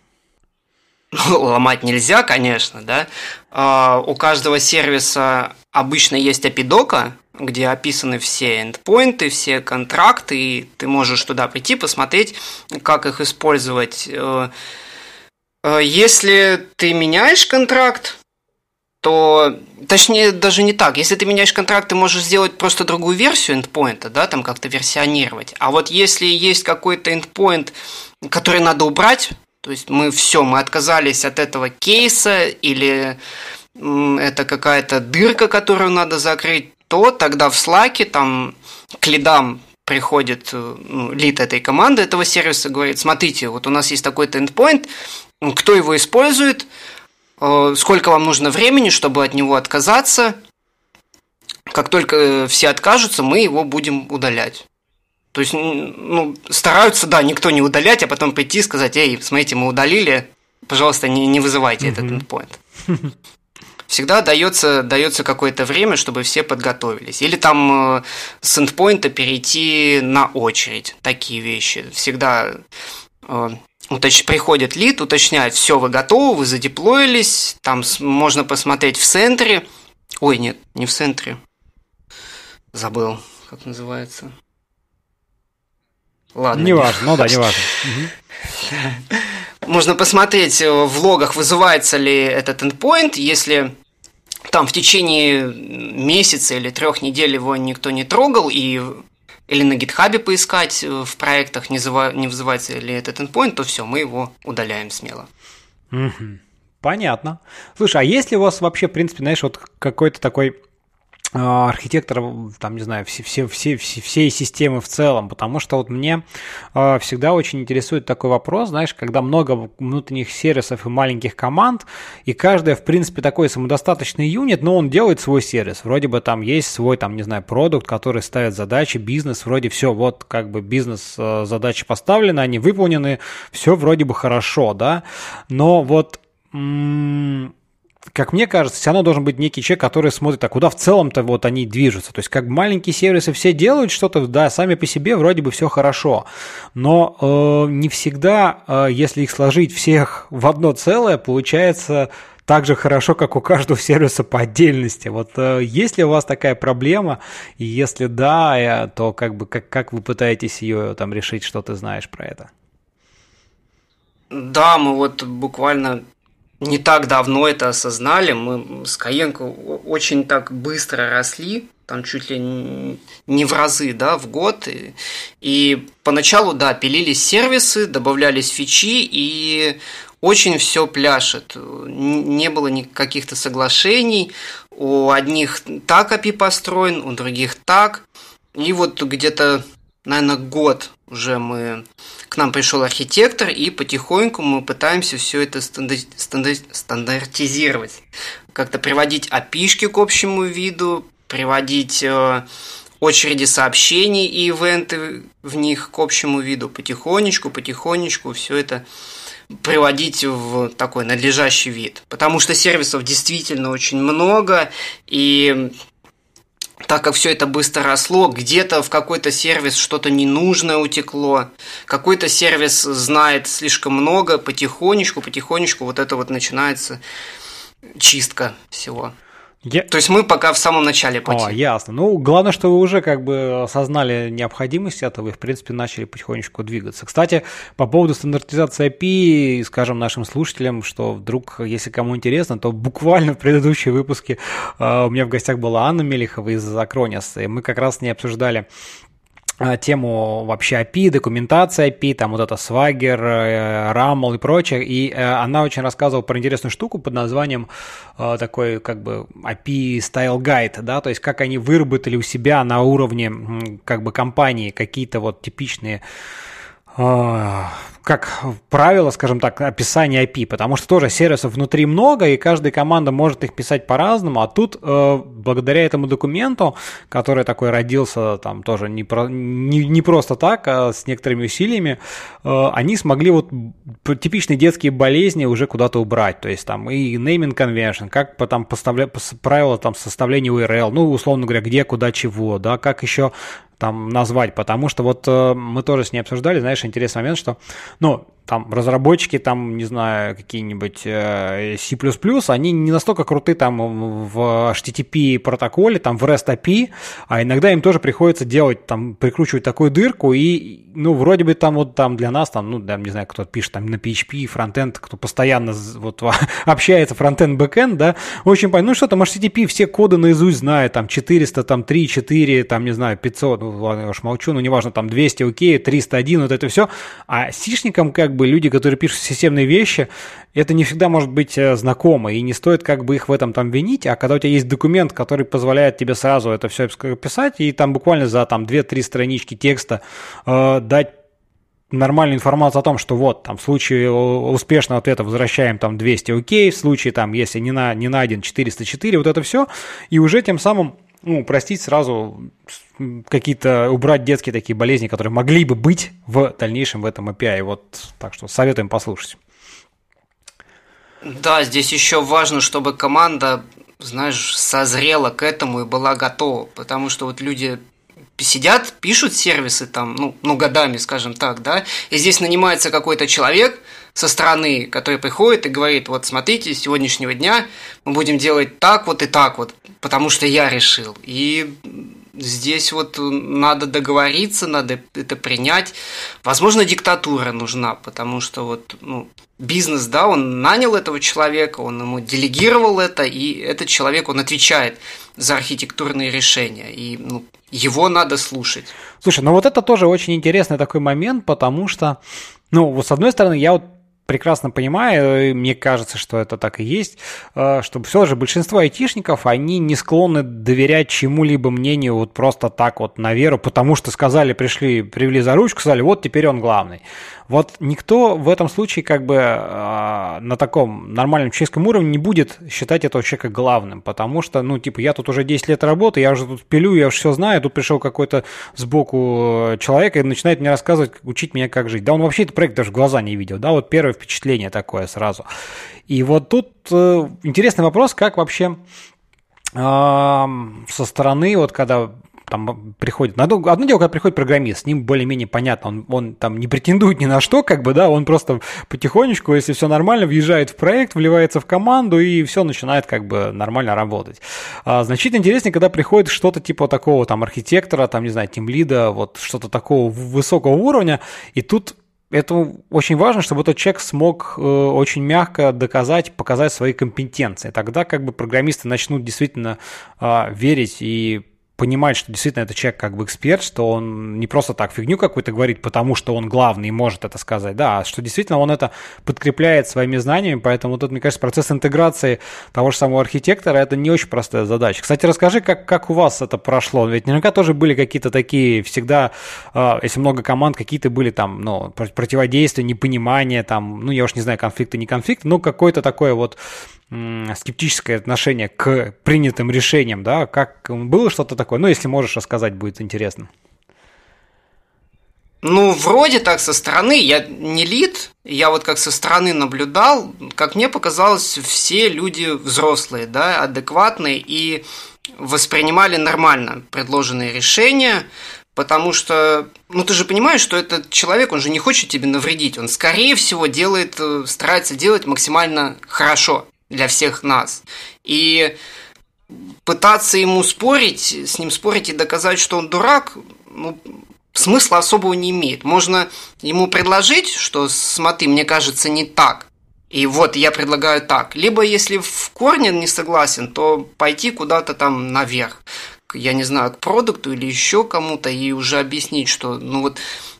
Ломать нельзя, конечно, да. А, у каждого сервиса обычно есть API где описаны все эндпоинты, все контракты, и ты можешь туда прийти, посмотреть, как их использовать э, Э, если ты меняешь контракт, то, точнее, даже не так. Если ты меняешь контракт, ты можешь сделать просто другую версию эндпоинта, да, там как-то версионировать. А вот если есть какой-то эндпоинт, который надо убрать, то есть мы все, мы отказались от этого кейса или это какая-то дырка, которую надо закрыть, то тогда в Slack там к лидам приходит э, ну, лид этой команды, этого сервиса, говорит, смотрите, вот у нас есть такой-то endpoint, кто его использует, сколько вам нужно времени, чтобы от него отказаться. Как только все откажутся, мы его будем удалять. То есть, ну, стараются, да, никто не удалять, а потом прийти и сказать, эй, смотрите, мы удалили, пожалуйста, не, не вызывайте mm-hmm. этот endpoint. Всегда дается, дается какое-то время, чтобы все подготовились. Или там э, с эндпоинта перейти на очередь. Такие вещи. Всегда э, уточ... приходит лид, уточняет, все, вы готовы, вы задеплоились, там можно посмотреть в центре. Ой, нет, не в центре. Забыл, как называется. Ладно. Не важно, ну да, не важно. Можно посмотреть э, в логах, вызывается ли этот endpoint, если там в течение месяца или трех недель его никто не трогал, и или на гитхабе поискать э, в проектах, не, зава... не вызывается ли этот endpoint, то все, мы его удаляем смело. Понятно. Слушай, а есть ли у вас вообще, в принципе, знаешь, вот какой-то такой а, архитектор, там, не знаю, все, все, все, все, всей системы в целом, потому что вот мне э, всегда очень интересует такой вопрос, знаешь, когда много внутренних сервисов и маленьких команд, и каждая, в принципе, такой самодостаточный юнит, но он делает свой сервис, вроде бы там есть свой, там, не знаю, продукт, который ставит задачи, бизнес, вроде все, вот как бы бизнес э, задачи поставлены, они выполнены, все вроде бы хорошо, да, но вот как мне кажется, все равно должен быть некий человек, который смотрит, а куда в целом-то вот они движутся. То есть, как маленькие сервисы все делают что-то, да, сами по себе вроде бы все хорошо. Но э, не всегда, э, если их сложить всех в одно целое, получается так же хорошо, как у каждого сервиса по отдельности. Вот э, есть ли у вас такая проблема? И если да, э, то как бы как, как вы пытаетесь ее там решить, что ты знаешь про это? Да, мы вот буквально не так давно это осознали. Мы с Каенко очень так быстро росли, там чуть ли не в разы, да, в год. И, и поначалу, да, пилились сервисы, добавлялись фичи, и очень все пляшет. Не было никаких-то соглашений. У одних так API построен, у других так. И вот где-то, наверное, год уже мы к нам пришел архитектор, и потихоньку мы пытаемся все это стандарт, стандарт, стандартизировать. Как-то приводить опишки к общему виду, приводить э, очереди сообщений и ивенты в них к общему виду. Потихонечку, потихонечку все это приводить в такой надлежащий вид. Потому что сервисов действительно очень много, и так как все это быстро росло, где-то в какой-то сервис что-то ненужное утекло, какой-то сервис знает слишком много, потихонечку, потихонечку вот это вот начинается чистка всего. Я... То есть мы пока в самом начале пути. О, ясно. Ну, главное, что вы уже как бы осознали необходимость этого и, в принципе, начали потихонечку двигаться. Кстати, по поводу стандартизации API, скажем нашим слушателям, что вдруг, если кому интересно, то буквально в предыдущие выпуске uh, у меня в гостях была Анна Мелихова из Acronis, и мы как раз не обсуждали а, тему вообще API, документация API, там вот это Swagger, э, RAML и прочее, и э, она очень рассказывала про интересную штуку под названием э, такой как бы API Style Guide, да, то есть как они выработали у себя на уровне как бы компании какие-то вот типичные а, как правило, скажем так, описание IP, потому что тоже сервисов внутри много, и каждая команда может их писать по-разному, а тут э, благодаря этому документу, который такой родился там тоже не, про, не, не просто так, а с некоторыми усилиями, э, они смогли вот типичные детские болезни уже куда-то убрать, то есть там и naming convention, как по, там поставля, правила там составления URL, ну, условно говоря, где, куда, чего, да, как еще там назвать, потому что вот э, мы тоже с ней обсуждали, знаешь, интересный момент, что, ну, там разработчики, там, не знаю, какие-нибудь э, C++, они не настолько круты там в HTTP протоколе, там в REST API, а иногда им тоже приходится делать, там, прикручивать такую дырку, и, ну, вроде бы там вот там для нас, там, ну, да, не знаю, кто пишет там на PHP, фронтенд, кто постоянно вот общается, фронтенд, бэкенд, да, очень понятно, ну, что там HTTP, все коды наизусть знают, там, 400, там, 3, 4, там, не знаю, 500, ну, ладно, я уж молчу, ну, неважно, там, 200, окей, 301, вот это все, а сишникам как бы люди, которые пишут системные вещи, это не всегда может быть э, знакомо, и не стоит как бы их в этом там винить, а когда у тебя есть документ, который позволяет тебе сразу это все писать, и там буквально за там 2-3 странички текста э, дать нормальную информацию о том, что вот, там, в случае успешного ответа возвращаем там 200 окей, в случае там, если не, на, не найден 404, вот это все, и уже тем самым ну, простить сразу какие-то, убрать детские такие болезни, которые могли бы быть в дальнейшем в этом API. Вот так что советуем послушать. Да, здесь еще важно, чтобы команда, знаешь, созрела к этому и была готова, потому что вот люди сидят, пишут сервисы там, ну, ну, годами, скажем так, да, и здесь нанимается какой-то человек со стороны, который приходит и говорит, вот смотрите, с сегодняшнего дня мы будем делать так вот и так вот, потому что я решил. И Здесь вот надо договориться, надо это принять. Возможно, диктатура нужна, потому что вот ну, бизнес, да, он нанял этого человека, он ему делегировал это, и этот человек, он отвечает за архитектурные решения, и ну, его надо слушать. Слушай, ну вот это тоже очень интересный такой момент, потому что, ну, вот с одной стороны, я вот прекрасно понимаю, мне кажется, что это так и есть, э, что все же большинство айтишников, они не склонны доверять чему-либо мнению вот просто так вот на веру, потому что сказали, пришли, привели за ручку, сказали, вот теперь он главный. Вот никто в этом случае как бы э, на таком нормальном человеческом уровне не будет считать этого человека главным, потому что, ну, типа, я тут уже 10 лет работаю, я уже тут пилю, я уже все знаю, тут пришел какой-то сбоку человек и начинает мне рассказывать, учить меня, как жить. Да он вообще этот проект даже в глаза не видел, да, вот первое впечатление такое сразу. И вот тут э, интересный вопрос, как вообще э, со стороны, вот когда там приходит, одно, дело, когда приходит программист, с ним более-менее понятно, он, он там не претендует ни на что, как бы, да, он просто потихонечку, если все нормально, въезжает в проект, вливается в команду и все начинает как бы нормально работать. А, значительно интереснее, когда приходит что-то типа такого там архитектора, там, не знаю, тимлида, вот что-то такого высокого уровня, и тут это очень важно, чтобы этот человек смог э, очень мягко доказать, показать свои компетенции. Тогда как бы программисты начнут действительно э, верить и понимать, что действительно этот человек как бы эксперт, что он не просто так фигню какую-то говорит, потому что он главный и может это сказать, да, а что действительно он это подкрепляет своими знаниями, поэтому вот, мне кажется, процесс интеграции того же самого архитектора, это не очень простая задача. Кстати, расскажи, как, как у вас это прошло, ведь наверняка тоже были какие-то такие, всегда, э, если много команд, какие-то были там, ну, противодействия, непонимание, там, ну, я уж не знаю, конфликты, не конфликты, ну, какое-то такое вот скептическое отношение к принятым решениям, да, как было что-то такое, ну, если можешь рассказать, будет интересно. Ну, вроде так со стороны, я не лид, я вот как со стороны наблюдал, как мне показалось, все люди взрослые, да, адекватные, и воспринимали нормально предложенные решения, потому что, ну ты же понимаешь, что этот человек, он же не хочет тебе навредить, он скорее всего делает, э, старается делать максимально хорошо для всех нас. И пытаться ему спорить, с ним спорить и доказать, что он дурак, ну, смысла особого не имеет. Можно ему предложить, что смотри, мне кажется, не так. И вот я предлагаю так. Либо если в корне не согласен, то пойти куда-то там наверх. Я не знаю, к продукту или еще кому-то и уже объяснить, что ну вот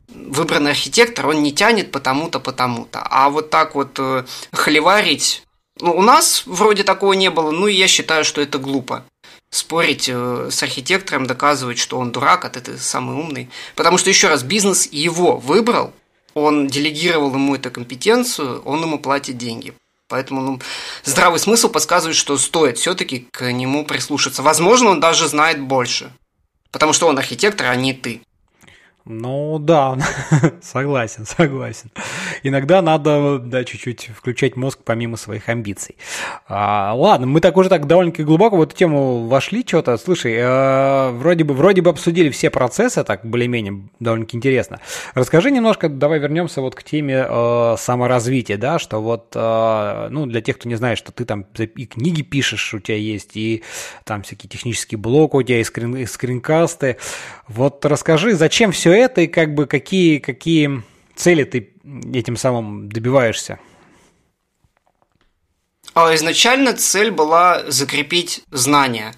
выбранный архитектор, он не тянет потому-то, потому-то. А вот так вот э, холиварить, ну, у нас вроде такого не было, ну и я считаю, что это глупо спорить э, с архитектором, доказывать, что он дурак, а ты самый умный. Потому что, еще раз, бизнес его выбрал, он делегировал ему эту компетенцию, он ему платит деньги. Поэтому ну, здравый смысл подсказывает, что стоит все-таки к нему прислушаться. Возможно, он даже знает больше. Потому что он архитектор, а не ты. Ну да, согласен, согласен. Иногда надо, да, чуть-чуть включать мозг помимо своих амбиций. А, ладно, мы так уже так довольно-таки глубоко в эту тему вошли что-то. Слушай, э, вроде бы вроде бы обсудили все процессы, так более-менее довольно-таки интересно. Расскажи немножко, давай вернемся вот к теме э, саморазвития, да, что вот, э, ну, для тех, кто не знает, что ты там и книги пишешь, у тебя есть, и там всякие технические блоки у тебя, и, скрин, и скринкасты. Вот расскажи, зачем все это и как бы какие, какие цели ты этим самым добиваешься? А изначально цель была закрепить знания.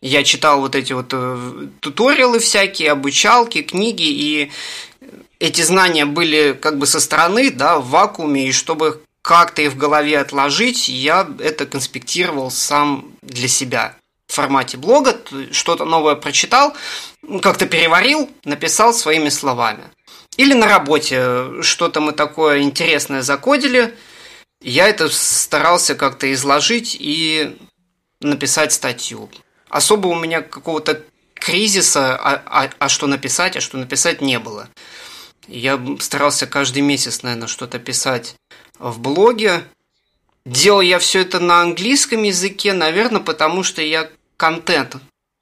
Я читал вот эти вот э, туториалы всякие, обучалки, книги, и эти знания были как бы со стороны, да, в вакууме, и чтобы как-то их в голове отложить, я это конспектировал сам для себя в формате блога, что-то новое прочитал, как-то переварил, написал своими словами. Или на работе что-то мы такое интересное закодили, я это старался как-то изложить и написать статью. Особо у меня какого-то кризиса, а, а, а что написать, а что написать не было. Я старался каждый месяц, наверное, что-то писать в блоге. Делал я все это на английском языке, наверное, потому что я контент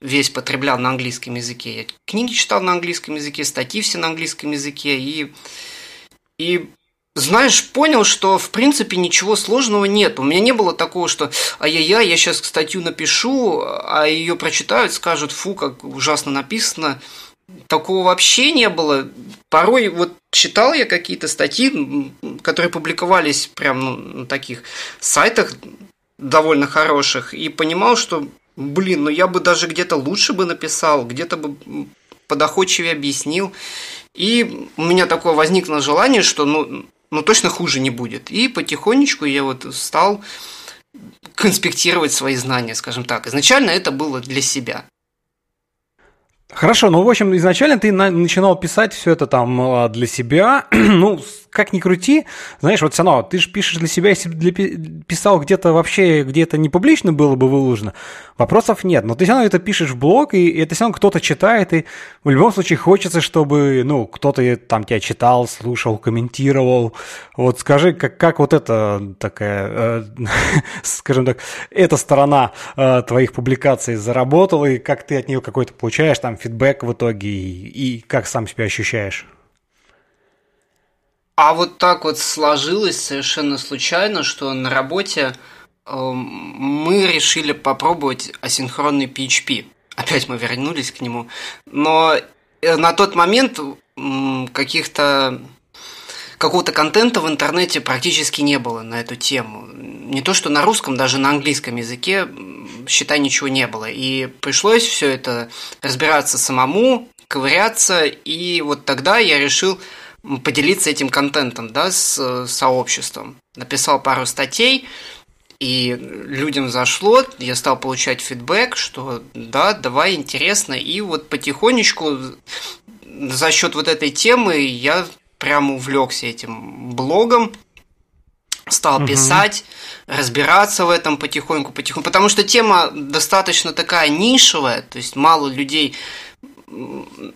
весь потреблял на английском языке. Я книги читал на английском языке, статьи все на английском языке. И, и знаешь, понял, что в принципе ничего сложного нет. У меня не было такого, что ай-яй-яй, я сейчас статью напишу, а ее прочитают, скажут, фу, как ужасно написано. Такого вообще не было. Порой вот читал я какие-то статьи, которые публиковались прямо ну, на таких сайтах довольно хороших, и понимал, что блин, ну я бы даже где-то лучше бы написал, где-то бы подоходчивее объяснил. И у меня такое возникло желание, что ну, ну точно хуже не будет. И потихонечку я вот стал конспектировать свои знания, скажем так. Изначально это было для себя. Хорошо, ну, в общем, изначально ты на- начинал писать все это там а, для себя. ну, как ни крути, знаешь, вот все равно, ты же пишешь для себя, если бы для, писал где-то вообще, где это не публично было бы выложено, вопросов нет. Но ты все равно это пишешь в блог, и это все равно кто-то читает, и в любом случае хочется, чтобы, ну, кто-то там тебя читал, слушал, комментировал. Вот скажи, как, как вот это такая, э, скажем так, эта сторона э, твоих публикаций заработала, и как ты от нее какой-то получаешь там фидбэк в итоге, и, и как сам себя ощущаешь? А вот так вот сложилось совершенно случайно, что на работе э, мы решили попробовать асинхронный PHP. Опять мы вернулись к нему. Но э, на тот момент каких-то какого-то контента в интернете практически не было на эту тему. Не то, что на русском, даже на английском языке, считай, ничего не было. И пришлось все это разбираться самому, ковыряться, и вот тогда я решил поделиться этим контентом да, с э, сообществом. Написал пару статей, и людям зашло, я стал получать фидбэк, что да, давай, интересно, и вот потихонечку за счет вот этой темы я прям увлекся этим блогом, стал угу. писать, разбираться в этом потихоньку, потихоньку, потому что тема достаточно такая нишевая, то есть мало людей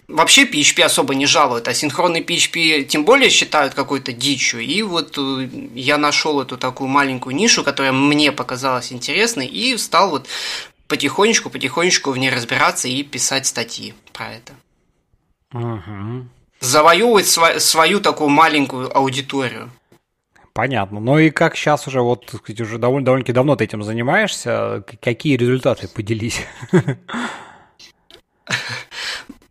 вообще PHP особо не жалуют, а синхронный PHP тем более считают какой-то дичью. И вот э, я нашел эту такую маленькую нишу, которая мне показалась интересной, и стал вот потихонечку-потихонечку в ней разбираться и писать статьи про это. Угу. Завоевывать сва- свою такую маленькую аудиторию. Понятно. Ну и как сейчас уже, вот, так сказать, уже довольно, довольно-таки давно ты этим занимаешься, какие результаты поделись?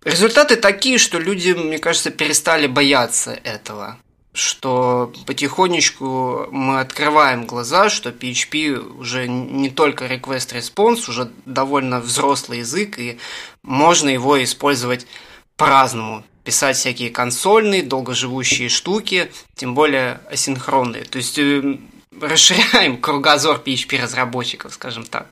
Результаты такие, что люди, мне кажется, перестали бояться этого что потихонечку мы открываем глаза, что PHP уже не только request-response, уже довольно взрослый язык, и можно его использовать по-разному. Писать всякие консольные, долгоживущие штуки, тем более асинхронные. То есть э, расширяем кругозор PHP-разработчиков, скажем так.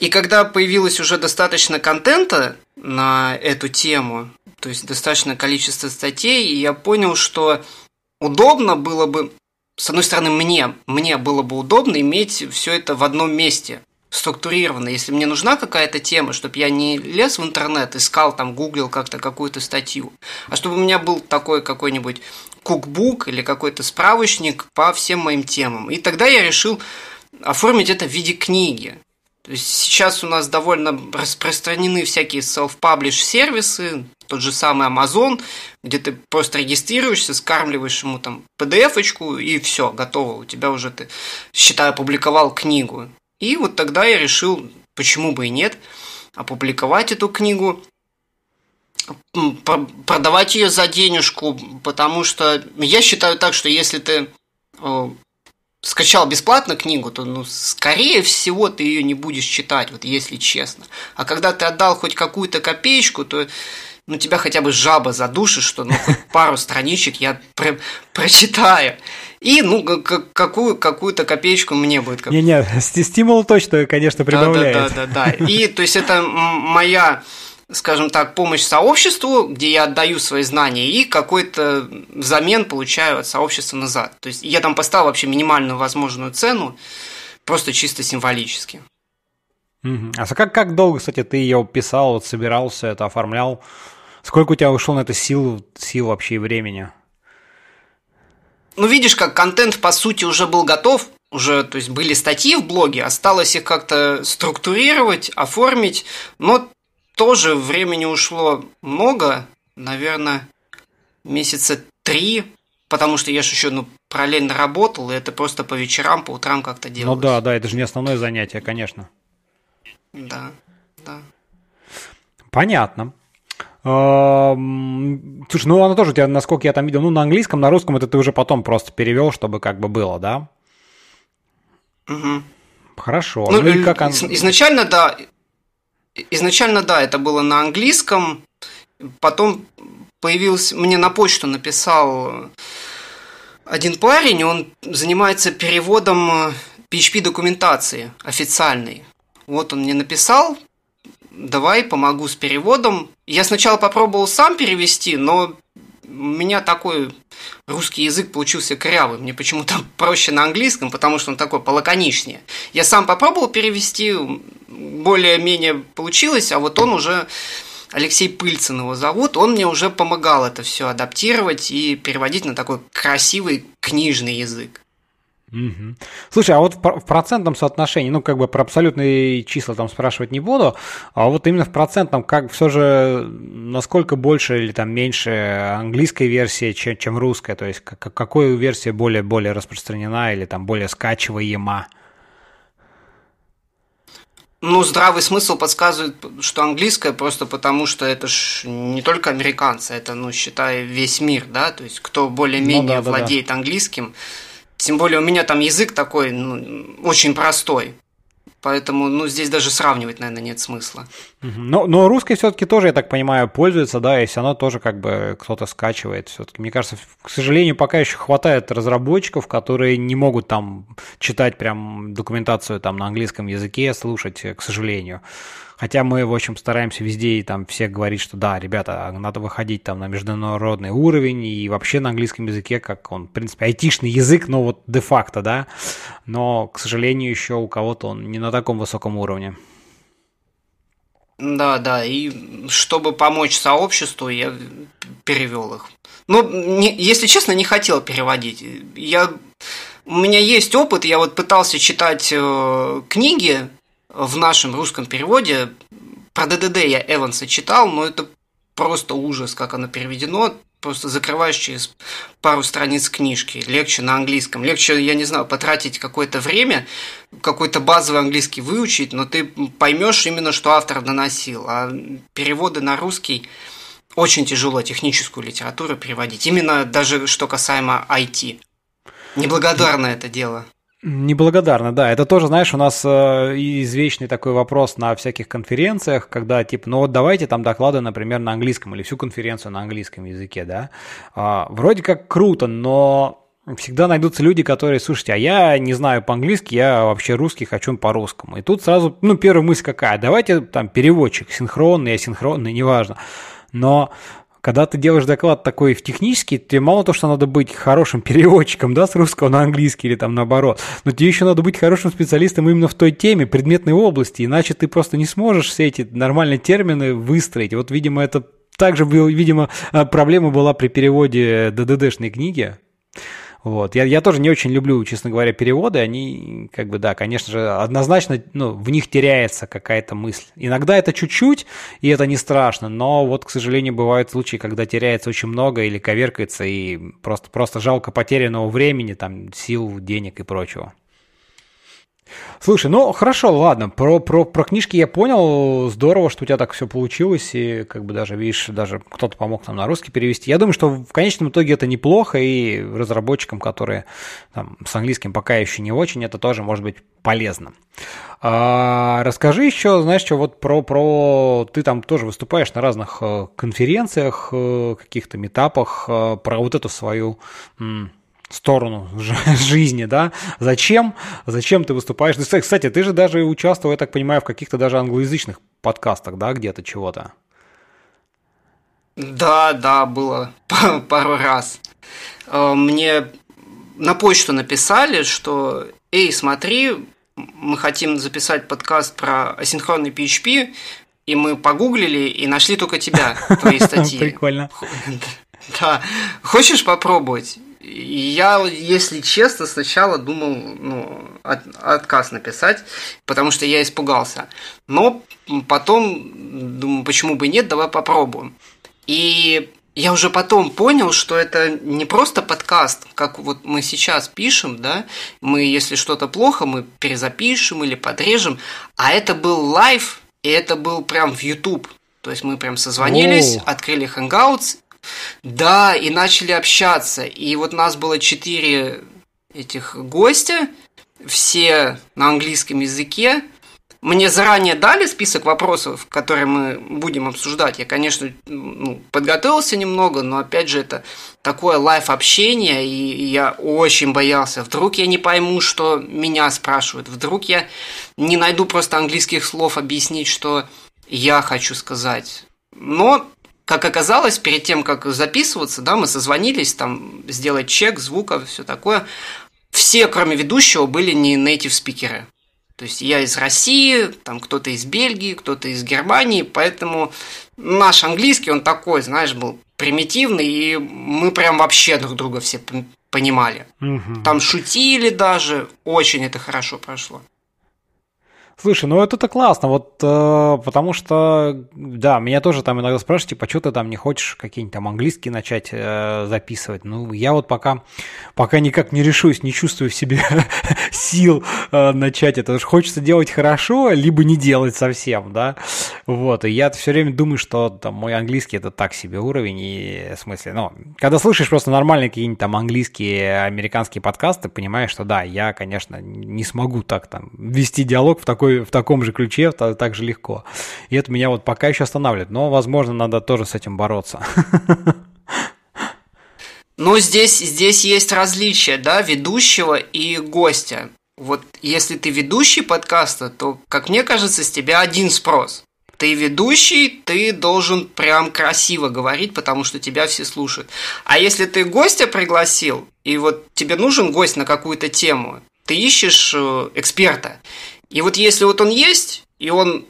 И когда появилось уже достаточно контента на эту тему, то есть достаточное количество статей, и я понял, что удобно было бы, с одной стороны, мне, мне было бы удобно иметь все это в одном месте, структурированно. Если мне нужна какая-то тема, чтобы я не лез в интернет, искал там, гуглил как-то какую-то статью, а чтобы у меня был такой какой-нибудь кукбук или какой-то справочник по всем моим темам. И тогда я решил оформить это в виде книги. То есть сейчас у нас довольно распространены всякие self-publish сервисы, тот же самый Amazon, где ты просто регистрируешься, скармливаешь ему там PDF-очку и все, готово. У тебя уже ты, считай, опубликовал книгу. И вот тогда я решил, почему бы и нет, опубликовать эту книгу, продавать ее за денежку, потому что я считаю так, что если ты скачал бесплатно книгу, то, ну, скорее всего, ты ее не будешь читать, вот если честно. А когда ты отдал хоть какую-то копеечку, то ну, тебя хотя бы жаба задушит, что ну, хоть пару страничек я про прочитаю. И, ну, какую, какую-то копеечку мне будет. Не-не, стимул точно, конечно, прибавляет. Да-да-да. И, то есть, это моя скажем так, помощь сообществу, где я отдаю свои знания, и какой-то взамен получаю от сообщества назад. То есть я там поставил вообще минимальную возможную цену, просто чисто символически. Угу. А как, как долго, кстати, ты ее писал, вот, собирался, это оформлял? Сколько у тебя ушло на это сил, сил вообще и времени? Ну, видишь, как контент, по сути, уже был готов, уже, то есть, были статьи в блоге, осталось их как-то структурировать, оформить, но тоже времени ушло много, наверное, месяца три, потому что я же еще ну, параллельно работал, и это просто по вечерам, по утрам как-то делал. Ну да, да, это же не основное занятие, конечно. Да, да. Понятно. Слушай, ну она тоже у тебя, насколько я там видел, ну на английском, на русском это ты уже потом просто перевел, чтобы как бы было, да? Угу. Хорошо. Ну, ну и как он... Изначально, да, Изначально, да, это было на английском. Потом появился, мне на почту написал один парень, он занимается переводом PHP документации официальной. Вот он мне написал, давай помогу с переводом. Я сначала попробовал сам перевести, но у меня такой русский язык получился корявый. Мне почему-то проще на английском, потому что он такой полаконичнее. Я сам попробовал перевести, более-менее получилось, а вот он уже, Алексей Пыльцин его зовут, он мне уже помогал это все адаптировать и переводить на такой красивый книжный язык. Угу. Слушай, а вот в процентном соотношении, ну, как бы про абсолютные числа там спрашивать не буду, а вот именно в процентном, как все же, насколько больше или там меньше английской версии, чем, чем русская, то есть какая версия более, более распространена или там более скачиваема? Ну, здравый смысл подсказывает, что английская просто потому, что это ж не только американцы, это, ну, считай, весь мир, да, то есть кто более-менее ну, да, владеет да, да. английским, тем более у меня там язык такой, ну, очень простой, Поэтому, ну, здесь даже сравнивать, наверное, нет смысла. Но, но русской все-таки тоже, я так понимаю, пользуется, да, и все равно тоже как бы кто-то скачивает все-таки. Мне кажется, к сожалению, пока еще хватает разработчиков, которые не могут там читать прям документацию там на английском языке, слушать, к сожалению. Хотя мы, в общем, стараемся везде и там все говорить, что да, ребята, надо выходить там на международный уровень и вообще на английском языке, как он, в принципе, айтишный язык, но вот де-факто, да. Но, к сожалению, еще у кого-то он не на таком высоком уровне. Да, да, и чтобы помочь сообществу, я перевел их. Но, не, если честно, не хотел переводить. Я, у меня есть опыт, я вот пытался читать э, книги в нашем русском переводе. Про ДДД я Эванса читал, но это просто ужас, как оно переведено. Просто закрываешь через пару страниц книжки. Легче на английском. Легче, я не знаю, потратить какое-то время, какой-то базовый английский выучить, но ты поймешь именно, что автор доносил. А переводы на русский очень тяжело техническую литературу переводить. Именно даже что касаемо IT. Неблагодарно это дело. Неблагодарно, да. Это тоже, знаешь, у нас э, извечный такой вопрос на всяких конференциях, когда типа, ну вот давайте там доклады, например, на английском или всю конференцию на английском языке, да. А, вроде как круто, но всегда найдутся люди, которые, слушайте, а я не знаю по-английски, я вообще русский, хочу по-русскому. И тут сразу, ну, первая мысль какая, давайте там переводчик, синхронный, асинхронный, неважно. Но когда ты делаешь доклад такой в технический, тебе мало то, что надо быть хорошим переводчиком, да, с русского на английский или там наоборот, но тебе еще надо быть хорошим специалистом именно в той теме, предметной области, иначе ты просто не сможешь все эти нормальные термины выстроить. Вот, видимо, это также, видимо, проблема была при переводе ДДДшной книги, вот. Я, я тоже не очень люблю, честно говоря, переводы. Они, как бы, да, конечно же, однозначно, ну, в них теряется какая-то мысль. Иногда это чуть-чуть, и это не страшно, но вот, к сожалению, бывают случаи, когда теряется очень много или коверкается, и просто, просто жалко потерянного времени, там, сил, денег и прочего. Слушай, ну хорошо, ладно, про, про, про книжки я понял, здорово, что у тебя так все получилось, и как бы даже, видишь, даже кто-то помог нам на русский перевести. Я думаю, что в конечном итоге это неплохо, и разработчикам, которые там, с английским пока еще не очень, это тоже может быть полезно. А, расскажи еще, знаешь, что вот про, про... Ты там тоже выступаешь на разных э, конференциях, э, каких-то метапах, э, про вот эту свою сторону жизни, да? Зачем? Зачем ты выступаешь? Кстати, ты же даже участвовал, я так понимаю, в каких-то даже англоязычных подкастах, да, где-то чего-то? Да, да, было пару раз. Э, мне на почту написали, что «Эй, смотри, мы хотим записать подкаст про асинхронный PHP», и мы погуглили и нашли только тебя, твои статьи. Прикольно. Да. Хочешь попробовать? Я, если честно, сначала думал ну, от, отказ написать, потому что я испугался. Но потом думаю, почему бы нет, давай попробуем. И я уже потом понял, что это не просто подкаст, как вот мы сейчас пишем, да, мы, если что-то плохо, мы перезапишем или подрежем, а это был live, и это был прям в YouTube. То есть мы прям созвонились, О. открыли Hangouts да, и начали общаться. И вот нас было четыре этих гостя, все на английском языке. Мне заранее дали список вопросов, которые мы будем обсуждать. Я, конечно, ну, подготовился немного, но опять же это такое лайв-общение, и я очень боялся. Вдруг я не пойму, что меня спрашивают. Вдруг я не найду просто английских слов объяснить, что я хочу сказать. Но как оказалось, перед тем, как записываться, да, мы созвонились, там, сделать чек, звука, все такое. Все, кроме ведущего, были не native спикеры. То есть я из России, там кто-то из Бельгии, кто-то из Германии, поэтому наш английский, он такой, знаешь, был примитивный, и мы прям вообще друг друга все понимали. Угу. Там шутили даже, очень это хорошо прошло. Слушай, ну это-то классно, вот э, потому что, да, меня тоже там иногда спрашивают, типа, что ты там не хочешь какие-нибудь там английские начать э, записывать? Ну, я вот пока, пока никак не решусь, не чувствую в себе сил э, начать это. Хочется делать хорошо, либо не делать совсем, да, вот, и я все время думаю, что там мой английский это так себе уровень, и в смысле, ну, когда слышишь просто нормальные какие-нибудь там английские, американские подкасты, понимаешь, что да, я, конечно, не смогу так там вести диалог в таком такой, в таком же ключе, так, же легко. И это меня вот пока еще останавливает. Но, возможно, надо тоже с этим бороться. Ну, здесь, здесь есть различие, да, ведущего и гостя. Вот если ты ведущий подкаста, то, как мне кажется, с тебя один спрос. Ты ведущий, ты должен прям красиво говорить, потому что тебя все слушают. А если ты гостя пригласил, и вот тебе нужен гость на какую-то тему, ты ищешь э, эксперта. И вот если вот он есть, и он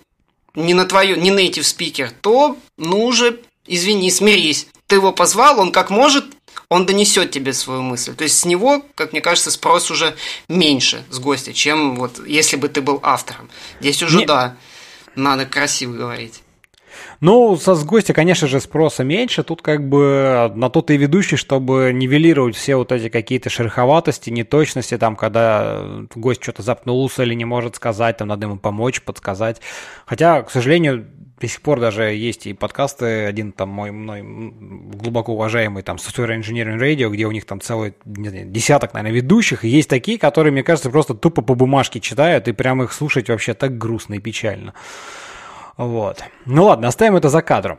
не на твою, не native speaker, то ну уже, извини, смирись. Ты его позвал, он как может, он донесет тебе свою мысль. То есть с него, как мне кажется, спрос уже меньше с гостя, чем вот если бы ты был автором. Здесь уже, Не... да, надо красиво говорить. Ну, со с гостя, конечно же, спроса меньше. Тут как бы на то ты и ведущий, чтобы нивелировать все вот эти какие-то шероховатости, неточности, там, когда гость что-то запнулся или не может сказать, там, надо ему помочь, подсказать. Хотя, к сожалению, до сих пор даже есть и подкасты, один там мой мной глубоко уважаемый там Software Engineering Radio, где у них там целый не, десяток, наверное, ведущих, и есть такие, которые, мне кажется, просто тупо по бумажке читают, и прям их слушать вообще так грустно и печально. Вот. Ну ладно, оставим это за кадром.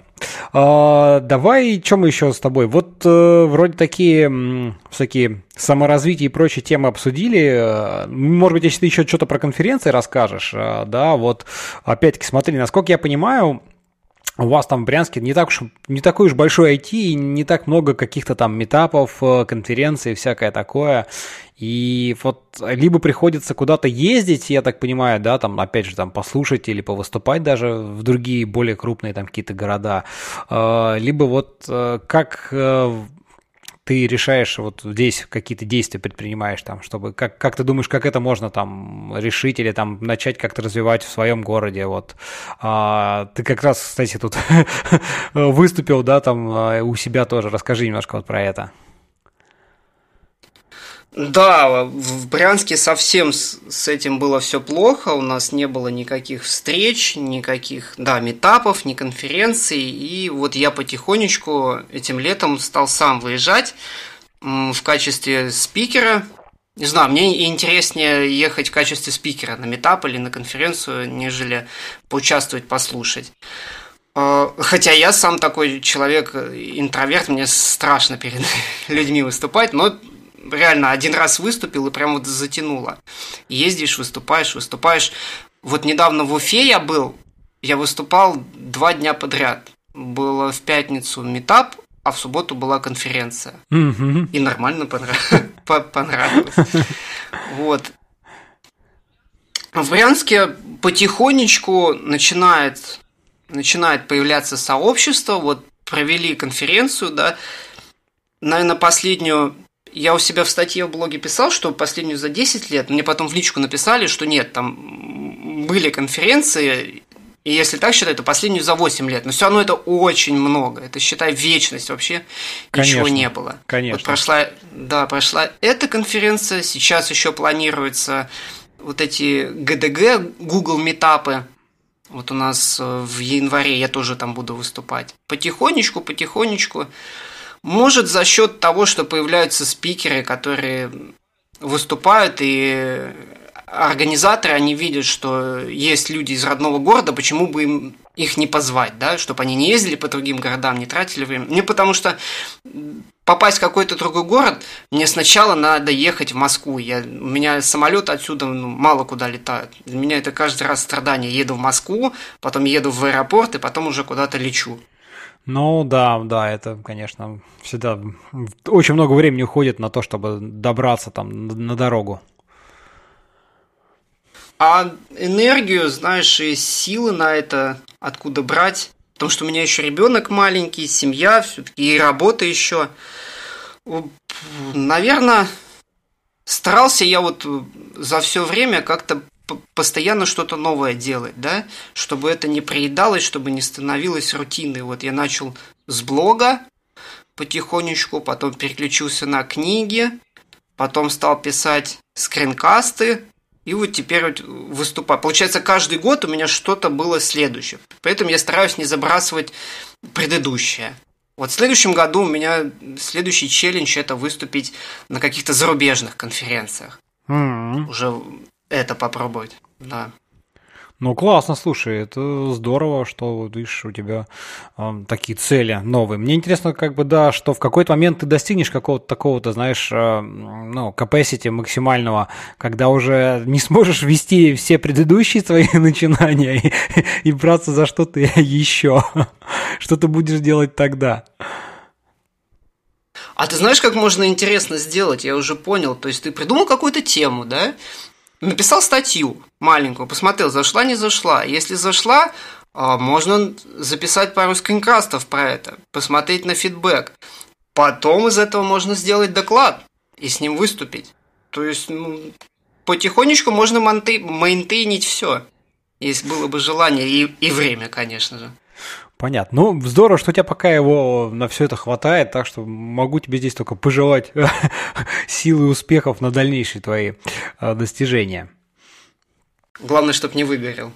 А, давай, что мы еще с тобой? Вот э, вроде такие всякие саморазвитие и прочие темы обсудили. Э, может быть, если ты еще что-то про конференции расскажешь, э, да, вот опять-таки смотри, насколько я понимаю, у вас там в Брянске не, так уж, не такой уж большой IT, и не так много каких-то там метапов, э, конференций, всякое такое. И вот либо приходится куда-то ездить, я так понимаю, да, там, опять же, там, послушать или повыступать даже в другие более крупные там какие-то города, э, либо вот э, как ты решаешь вот здесь какие-то действия предпринимаешь там, чтобы как, как ты думаешь, как это можно там решить или там начать как-то развивать в своем городе, вот. А, ты как раз, кстати, тут выступил, да, там у себя тоже, расскажи немножко вот про это. Да, в Брянске совсем с, с этим было все плохо. У нас не было никаких встреч, никаких, да, метапов, ни конференций. И вот я потихонечку этим летом стал сам выезжать в качестве спикера. Не знаю, мне интереснее ехать в качестве спикера на метап или на конференцию, нежели поучаствовать, послушать. А, хотя я сам такой человек, интроверт, мне страшно перед людьми выступать, но реально один раз выступил и прям вот затянуло. Ездишь, выступаешь, выступаешь. Вот недавно в Уфе я был, я выступал два дня подряд. Было в пятницу метап, а в субботу была конференция. И нормально понравилось. Вот. В Брянске потихонечку начинает, начинает появляться сообщество. Вот провели конференцию, да, наверное, последнюю я у себя в статье в блоге писал, что последнюю за 10 лет, мне потом в личку написали, что нет, там были конференции, и если так считать, то последнюю за 8 лет. Но все равно это очень много. Это, считай, вечность вообще. Конечно, ничего не было. Конечно. Вот прошла, да, прошла эта конференция. Сейчас еще планируется вот эти ГДГ, Google метапы. Вот у нас э, в январе я тоже там буду выступать. Потихонечку, потихонечку. Может, за счет того, что появляются спикеры, которые выступают, и организаторы, они видят, что есть люди из родного города, почему бы им их не позвать, да, чтобы они не ездили по другим городам, не тратили время. Мне потому что попасть в какой-то другой город, мне сначала надо ехать в Москву. Я, у меня самолет отсюда ну, мало куда летает. Для меня это каждый раз страдание. Еду в Москву, потом еду в аэропорт и потом уже куда-то лечу. Ну да, да, это, конечно, всегда очень много времени уходит на то, чтобы добраться там на дорогу. А энергию, знаешь, и силы на это откуда брать? Потому что у меня еще ребенок маленький, семья, все-таки и работа еще. Наверное, старался я вот за все время как-то постоянно что-то новое делать, да, чтобы это не приедалось, чтобы не становилось рутиной. Вот я начал с блога потихонечку, потом переключился на книги, потом стал писать скринкасты, и вот теперь вот выступаю. Получается, каждый год у меня что-то было следующее. Поэтому я стараюсь не забрасывать предыдущее. Вот в следующем году у меня следующий челлендж это выступить на каких-то зарубежных конференциях. Mm-hmm. Уже это попробовать, да. Ну, классно, слушай, это здорово, что, видишь, у тебя э, такие цели новые. Мне интересно, как бы, да, что в какой-то момент ты достигнешь какого-то такого-то, знаешь, э, ну, capacity максимального, когда уже не сможешь вести все предыдущие свои начинания и, и браться за что-то еще. Что ты будешь делать тогда? А ты знаешь, как можно интересно сделать? Я уже понял. То есть ты придумал какую-то тему, да? Написал статью маленькую, посмотрел, зашла, не зашла. Если зашла, а, можно записать пару скринкастов про это, посмотреть на фидбэк. потом из этого можно сделать доклад и с ним выступить. То есть, ну, потихонечку можно мейнтейнить все, если было бы желание и, и время, конечно же. Понятно. Ну, здорово, что у тебя пока его на все это хватает, так что могу тебе здесь только пожелать силы и успехов на дальнейшие твои э, достижения. Главное, чтобы не выгорел.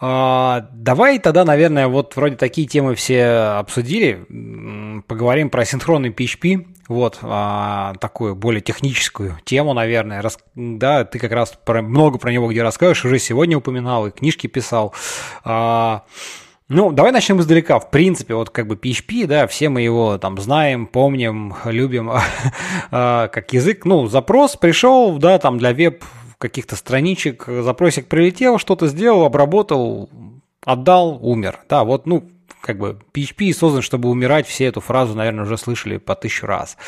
А, давай тогда, наверное, вот вроде такие темы все обсудили. Поговорим про синхронный PHP. Вот а, такую более техническую тему, наверное. Рас, да, ты как раз про, много про него где рассказываешь, уже сегодня упоминал и книжки писал. Ну, давай начнем издалека. В принципе, вот как бы PHP, да, все мы его там знаем, помним, любим а, как язык. Ну, запрос пришел, да, там для веб каких-то страничек, запросик прилетел, что-то сделал, обработал, отдал, умер. Да, вот, ну, как бы PHP создан, чтобы умирать, все эту фразу, наверное, уже слышали по тысячу раз.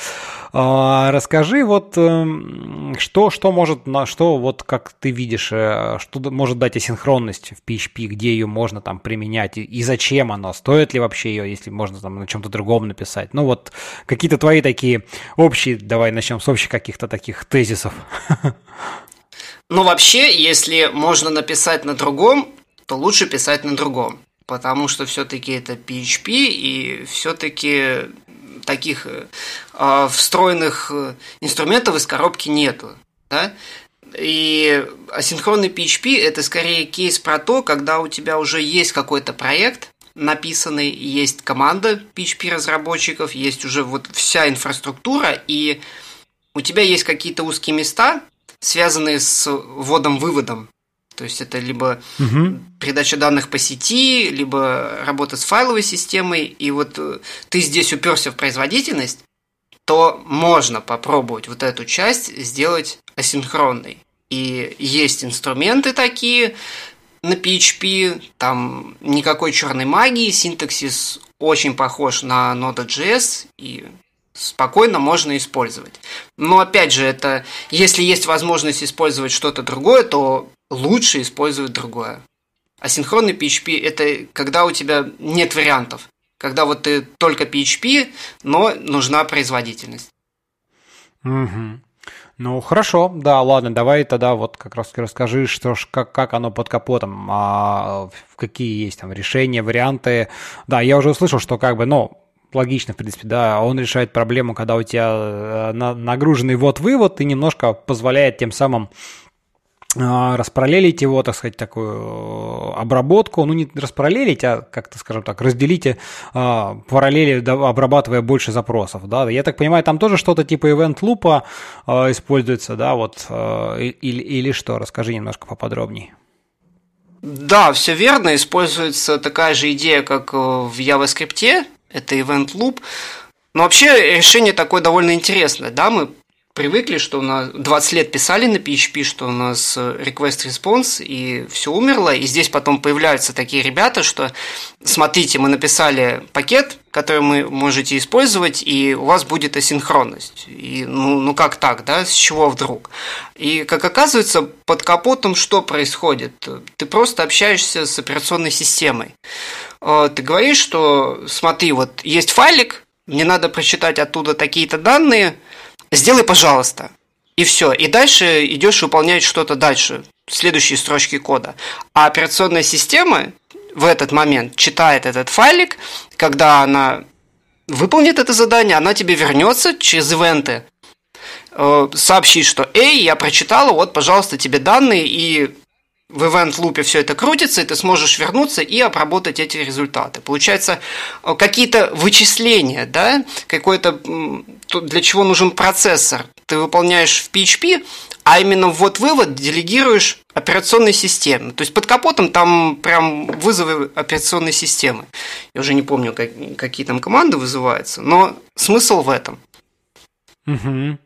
А, расскажи вот, эм, что, что может, на что вот как ты видишь, э, что может дать асинхронность в PHP, где ее можно там применять и зачем она, стоит ли вообще ее, если можно там на чем-то другом написать. Ну вот какие-то твои такие общие, давай начнем с общих каких-то таких тезисов. Ну вообще, если можно написать на другом, то лучше писать на другом потому что все-таки это PHP, и все-таки таких э, встроенных э, инструментов из коробки нету. Да? И асинхронный PHP это скорее кейс про то, когда у тебя уже есть какой-то проект, написанный, есть команда PHP разработчиков, есть уже вот вся инфраструктура, и у тебя есть какие-то узкие места, связанные с вводом-выводом то есть это либо угу. передача данных по сети, либо работа с файловой системой. И вот э, ты здесь уперся в производительность, то можно попробовать вот эту часть сделать асинхронной. И есть инструменты такие на PHP, там никакой черной магии, синтаксис очень похож на Node.js, и спокойно можно использовать. Но опять же, это если есть возможность использовать что-то другое, то лучше использовать другое. Асинхронный PHP – это когда у тебя нет вариантов. Когда вот ты только PHP, но нужна производительность. Угу. Ну, хорошо, да, ладно, давай тогда вот как раз расскажи, что ж, как, как оно под капотом, а, какие есть там решения, варианты. Да, я уже услышал, что как бы, ну, логично, в принципе, да, он решает проблему, когда у тебя э, нагруженный вот-вывод и немножко позволяет тем самым распараллелить его, так сказать, такую э, обработку, ну не распараллелить, а как-то, скажем так, разделите а, параллели, обрабатывая больше запросов, да, я так понимаю, там тоже что-то типа event лупа а, используется, да, вот, или, или что, расскажи немножко поподробнее. Да, все верно, используется такая же идея, как э, в JavaScript, это event loop, но вообще решение такое довольно интересное, да, мы привыкли, что у нас 20 лет писали на PHP, что у нас request response и все умерло, и здесь потом появляются такие ребята, что смотрите, мы написали пакет, который вы можете использовать, и у вас будет асинхронность. И, ну, ну как так, да, с чего вдруг? И как оказывается, под капотом что происходит? Ты просто общаешься с операционной системой. Э, ты говоришь, что смотри, вот есть файлик, мне надо прочитать оттуда такие-то данные, сделай, пожалуйста. И все. И дальше идешь выполнять что-то дальше, следующие строчки кода. А операционная система в этот момент читает этот файлик, когда она выполнит это задание, она тебе вернется через ивенты, э, сообщит, что «Эй, я прочитала, вот, пожалуйста, тебе данные, и в event-лупе все это крутится, и ты сможешь вернуться и обработать эти результаты. Получается, э, какие-то вычисления, да, какой-то, для чего нужен процессор, ты выполняешь в PHP, а именно ввод-вывод делегируешь операционной системе. То есть под капотом там прям вызовы операционной системы. Я уже не помню, как, какие там команды вызываются, но смысл в этом. Угу.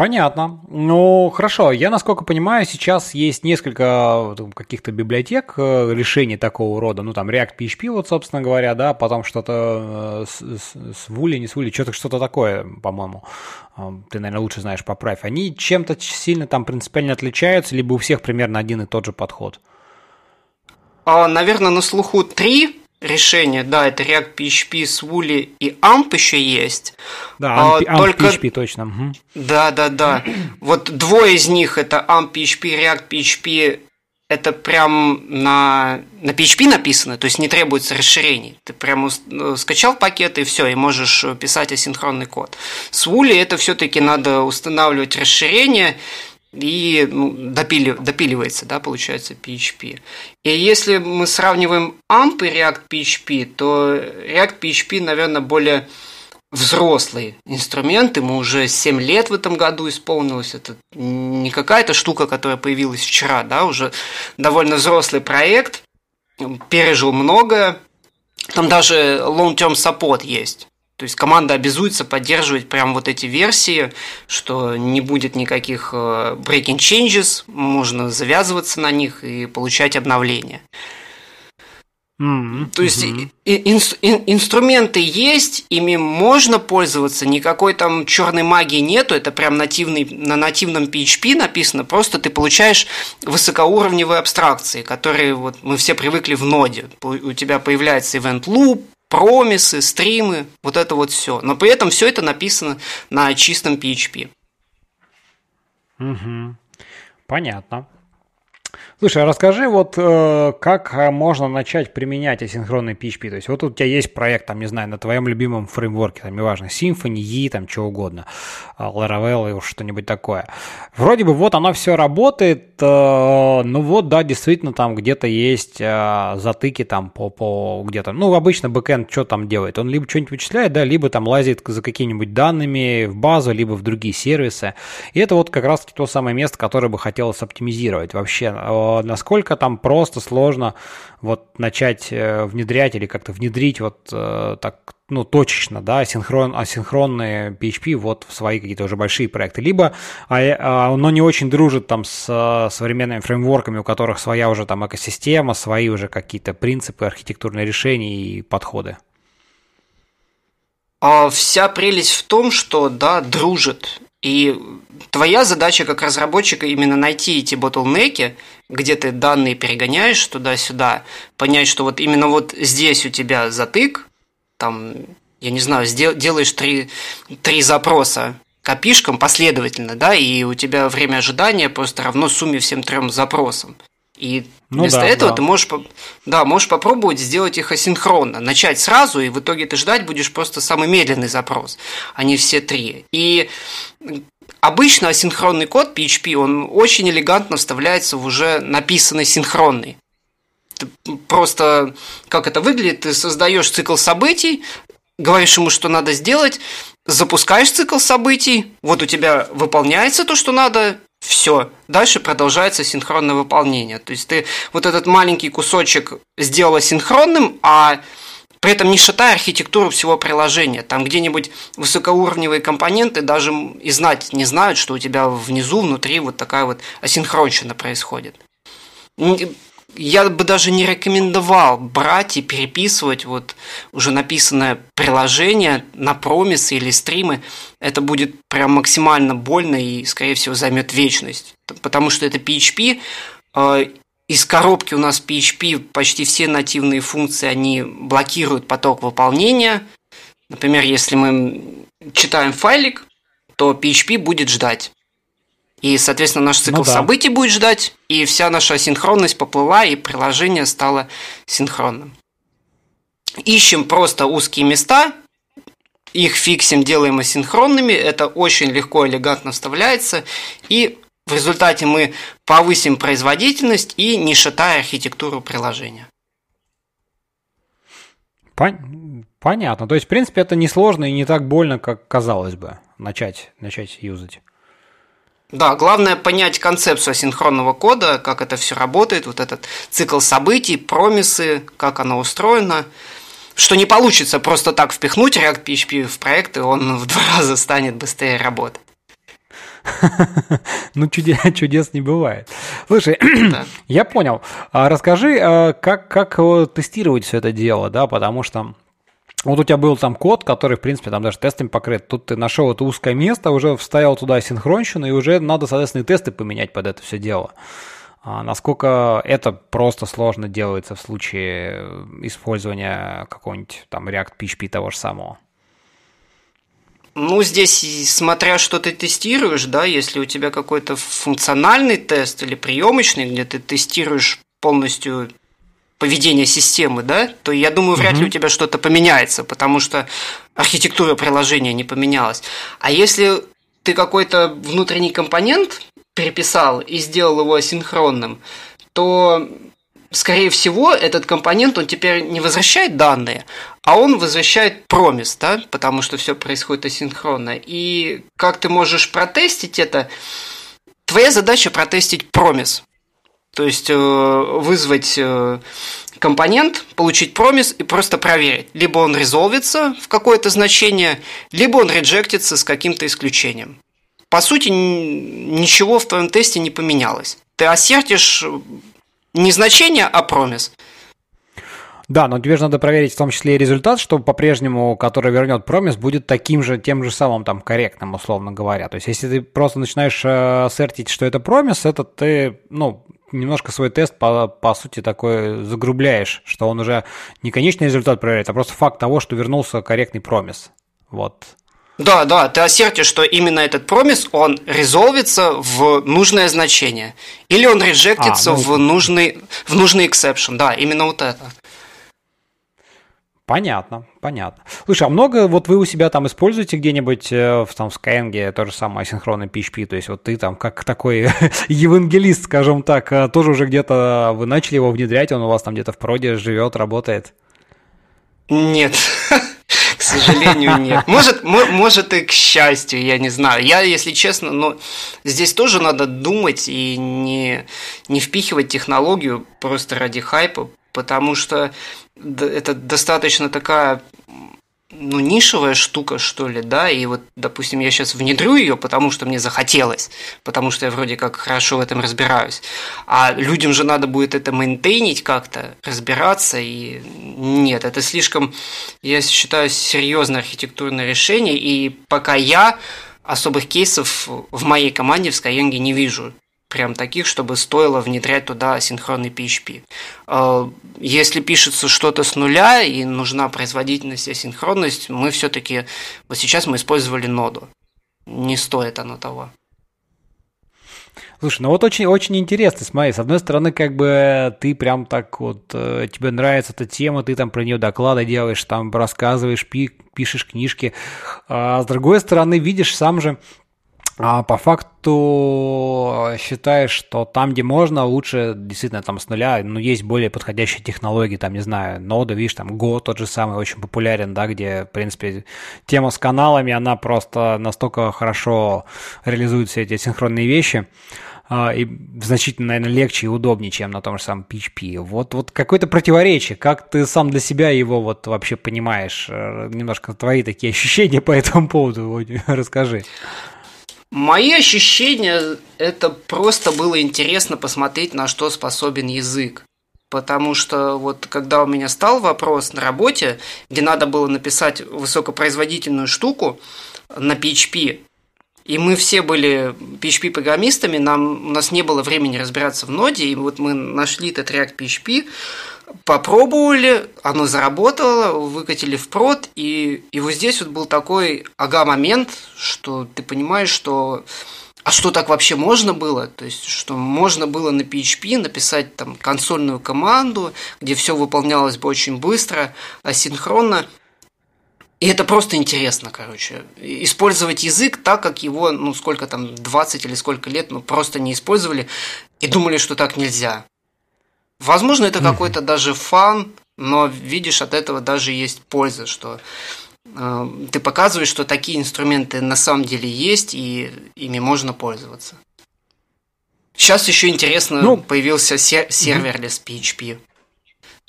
Понятно. Ну, хорошо. Я, насколько понимаю, сейчас есть несколько каких-то библиотек э, решений такого рода. Ну, там React PHP, вот, собственно говоря, да, потом что-то э, с, с, с Вули, не с Вули, что-то что такое, по-моему. Ты, наверное, лучше знаешь, поправь. Они чем-то сильно там принципиально отличаются, либо у всех примерно один и тот же подход? А, наверное, на слуху три решения, да, это React PHP, Swooly и AMP еще есть. Да, AMP, а, AMP только... PHP точно. Угу. Да, да, да. Вот двое из них это AMP PHP, React PHP это прям на, на PHP написано, то есть не требуется расширений. Ты прямо э, скачал пакет и все, и можешь писать асинхронный код. С Woolly это все-таки надо устанавливать расширение, и ну, допили, допиливается, да, получается, PHP. И если мы сравниваем AMP и React PHP, то React PHP, наверное, более взрослый инструмент, ему уже 7 лет в этом году исполнилось, это не какая-то штука, которая появилась вчера, да, уже довольно взрослый проект, пережил многое, там даже long-term support есть. То есть команда обязуется поддерживать прям вот эти версии, что не будет никаких э, breaking changes, можно завязываться на них и получать обновления. Mm-hmm. То есть mm-hmm. ин- ин- инструменты есть, ими можно пользоваться, никакой там черной магии нету, это прям нативный, на нативном PHP написано, просто ты получаешь высокоуровневые абстракции, которые вот мы все привыкли в ноде. У тебя появляется event loop, промисы, стримы, вот это вот все. Но при этом все это написано на чистом PHP. Угу. Понятно. Слушай, а расскажи, вот э, как э, можно начать применять асинхронный PHP? То есть вот у тебя есть проект, там, не знаю, на твоем любимом фреймворке, там, неважно, Symfony, E, там, что угодно, э, Laravel и что-нибудь такое. Вроде бы вот оно все работает, э, ну вот, да, действительно, там где-то есть э, затыки там по, по где-то, ну, обычно бэкэнд что там делает? Он либо что-нибудь вычисляет, да, либо там лазит за какими-нибудь данными в базу, либо в другие сервисы. И это вот как раз то самое место, которое бы хотелось оптимизировать вообще э, насколько там просто сложно вот начать э, внедрять или как-то внедрить вот э, так ну, точечно, да, асинхрон, асинхронные PHP вот в свои какие-то уже большие проекты. Либо а, а, оно не очень дружит там с современными фреймворками, у которых своя уже там экосистема, свои уже какие-то принципы, архитектурные решения и подходы. А вся прелесть в том, что, да, дружит. И твоя задача как разработчика именно найти эти ботлнеки, где ты данные перегоняешь туда-сюда, понять, что вот именно вот здесь у тебя затык, там, я не знаю, сдел, делаешь три, три запроса копишкам последовательно, да, и у тебя время ожидания просто равно сумме всем трем запросам. И ну вместо да, этого да. ты можешь, да, можешь попробовать сделать их асинхронно. Начать сразу, и в итоге ты ждать будешь просто самый медленный запрос, а не все три. И обычно асинхронный код PHP, он очень элегантно вставляется в уже написанный синхронный. Ты просто, как это выглядит, ты создаешь цикл событий, говоришь ему, что надо сделать, запускаешь цикл событий, вот у тебя выполняется то, что надо, все. Дальше продолжается синхронное выполнение. То есть ты вот этот маленький кусочек сделала синхронным, а при этом не шатая архитектуру всего приложения. Там где-нибудь высокоуровневые компоненты даже и знать не знают, что у тебя внизу, внутри вот такая вот асинхронщина происходит я бы даже не рекомендовал брать и переписывать вот уже написанное приложение на промисы или стримы. Это будет прям максимально больно и, скорее всего, займет вечность. Потому что это PHP. Э, из коробки у нас PHP почти все нативные функции, они блокируют поток выполнения. Например, если мы читаем файлик, то PHP будет ждать. И, соответственно, наш цикл ну, да. событий будет ждать, и вся наша синхронность поплыла, и приложение стало синхронным. Ищем просто узкие места, их фиксим, делаем асинхронными, это очень легко, элегантно вставляется, и в результате мы повысим производительность и не шатая архитектуру приложения. Понятно. То есть, в принципе, это несложно и не так больно, как казалось бы, начать, начать юзать. Да, главное понять концепцию асинхронного кода, как это все работает, вот этот цикл событий, промисы, как оно устроено. Что не получится просто так впихнуть React PHP в проект, и он в два раза станет быстрее работать. Ну, чудес, чудес не бывает. Слушай, я понял. А расскажи, а как, как тестировать все это дело, да, потому что вот у тебя был там код, который, в принципе, там даже тестами покрыт. Тут ты нашел это узкое место, уже вставил туда синхронщину, и уже надо, соответственно, и тесты поменять под это все дело. А насколько это просто сложно делается в случае использования какого-нибудь там React PHP того же самого? Ну, здесь, смотря что ты тестируешь, да, если у тебя какой-то функциональный тест или приемочный, где ты тестируешь полностью поведение системы, да, то я думаю, вряд ли у тебя что-то поменяется, потому что архитектура приложения не поменялась. А если ты какой-то внутренний компонент переписал и сделал его асинхронным, то скорее всего, этот компонент, он теперь не возвращает данные, а он возвращает промис, да, потому что все происходит асинхронно. И как ты можешь протестить это? Твоя задача протестить промис. То есть э, вызвать э, компонент, получить промис и просто проверить. Либо он резолвится в какое-то значение, либо он реджектится с каким-то исключением. По сути, ничего в твоем тесте не поменялось. Ты ассертишь не значение, а промис. Да, но тебе же надо проверить в том числе и результат, что по-прежнему, который вернет промис, будет таким же, тем же самым там корректным, условно говоря. То есть, если ты просто начинаешь э, сертить, что это промис, это ты, ну, немножко свой тест, по, по сути, такой загрубляешь, что он уже не конечный результат проверяет, а просто факт того, что вернулся корректный промис. Вот. Да, да, ты ассертишь, что именно этот промис, он резолвится в нужное значение. Или он реджектится а, ну... в, нужный, в нужный exception. Да, именно вот это. Понятно, понятно. Слушай, а много вот вы у себя там используете где-нибудь э, в, там, в Skyeng то же самое асинхронный PHP? То есть вот ты там как такой евангелист, скажем так, э, тоже уже где-то вы начали его внедрять, он у вас там где-то в проде живет, работает? Нет, к сожалению, нет. Может, может и к счастью, я не знаю. Я, если честно, но здесь тоже надо думать и не, не впихивать технологию просто ради хайпа, потому что это достаточно такая ну, нишевая штука, что ли, да, и вот, допустим, я сейчас внедрю ее, потому что мне захотелось, потому что я вроде как хорошо в этом разбираюсь, а людям же надо будет это мейнтейнить как-то, разбираться, и нет, это слишком, я считаю, серьезное архитектурное решение, и пока я особых кейсов в моей команде в Skyeng не вижу прям таких, чтобы стоило внедрять туда синхронный PHP. А, если пишется что-то с нуля и нужна производительность и синхронность, мы все-таки, вот сейчас мы использовали ноду. Не стоит оно того. Слушай, ну вот очень, очень интересно, смотри, с одной стороны, как бы ты прям так вот, э, тебе нравится эта тема, ты там про нее доклады делаешь, там рассказываешь, пи, пишешь книжки, а с другой стороны, видишь сам же, а по факту считаешь, что там, где можно, лучше действительно там с нуля, ну, есть более подходящие технологии, там, не знаю, нода, видишь, там, Go тот же самый очень популярен, да, где, в принципе, тема с каналами, она просто настолько хорошо реализует все эти синхронные вещи, а, и значительно, наверное, легче и удобнее, чем на том же самом PHP. Вот, вот какое-то противоречие, как ты сам для себя его вот вообще понимаешь, э, немножко твои такие ощущения по этому поводу, расскажи. Мои ощущения, это просто было интересно посмотреть, на что способен язык. Потому что вот когда у меня стал вопрос на работе, где надо было написать высокопроизводительную штуку на PHP, и мы все были PHP-программистами, нам, у нас не было времени разбираться в ноде, и вот мы нашли этот React PHP, попробовали, оно заработало, выкатили в прод, и, и вот здесь вот был такой ага-момент, что ты понимаешь, что а что так вообще можно было? То есть, что можно было на PHP написать там консольную команду, где все выполнялось бы очень быстро, асинхронно. И это просто интересно, короче. Использовать язык так, как его, ну, сколько там, 20 или сколько лет, ну, просто не использовали и думали, что так нельзя. Возможно, это какой-то даже фан, но видишь, от этого даже есть польза, что э, ты показываешь, что такие инструменты на самом деле есть, и ими можно пользоваться. Сейчас еще интересно, ну, появился сер- serverless PHP.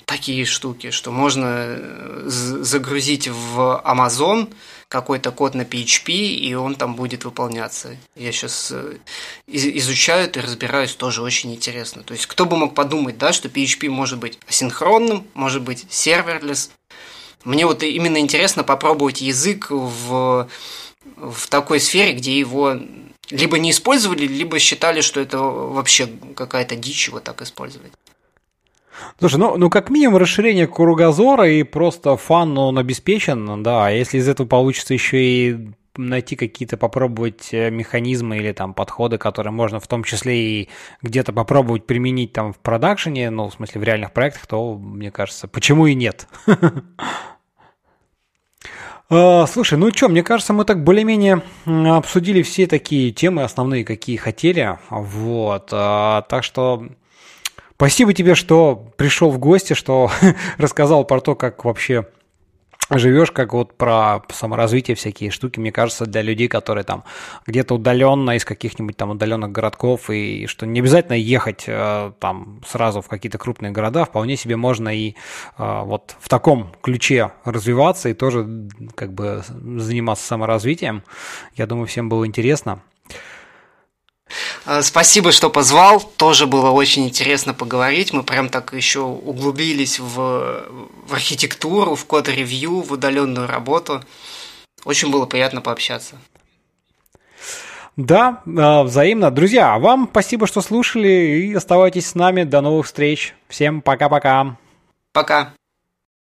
Такие штуки, что можно э, загрузить в Amazon какой-то код на PHP, и он там будет выполняться. Я сейчас э, изучаю это и разбираюсь, тоже очень интересно. То есть, кто бы мог подумать, да, что PHP может быть асинхронным, может быть serverless. Мне вот именно интересно попробовать язык в в такой сфере, где его либо не использовали, либо считали, что это вообще какая-то дичь его так использовать. Слушай, ну, ну как минимум расширение кругозора и просто фан, он обеспечен, да, а если из этого получится еще и найти какие-то, попробовать э, механизмы или там подходы, которые можно в том числе и где-то попробовать применить там в продакшене, ну, в смысле в реальных проектах, то, мне кажется, почему и нет? А, слушай, ну что, мне кажется, мы так более-менее обсудили все такие темы основные, какие хотели. Вот. А, так что спасибо тебе, что пришел в гости, что рассказал про то, как вообще живешь, как вот про саморазвитие всякие штуки, мне кажется, для людей, которые там где-то удаленно из каких-нибудь там удаленных городков, и что не обязательно ехать э, там сразу в какие-то крупные города, вполне себе можно и э, вот в таком ключе развиваться и тоже как бы заниматься саморазвитием. Я думаю, всем было интересно. Э, спасибо, что позвал. Тоже было очень интересно поговорить. Мы прям так еще углубились в, в архитектуру, в код-ревью, в удаленную работу. Очень было приятно пообщаться. Да, э, взаимно. Друзья, вам спасибо, что слушали и оставайтесь с нами. До новых встреч. Всем пока-пока. Пока. -пока. пока.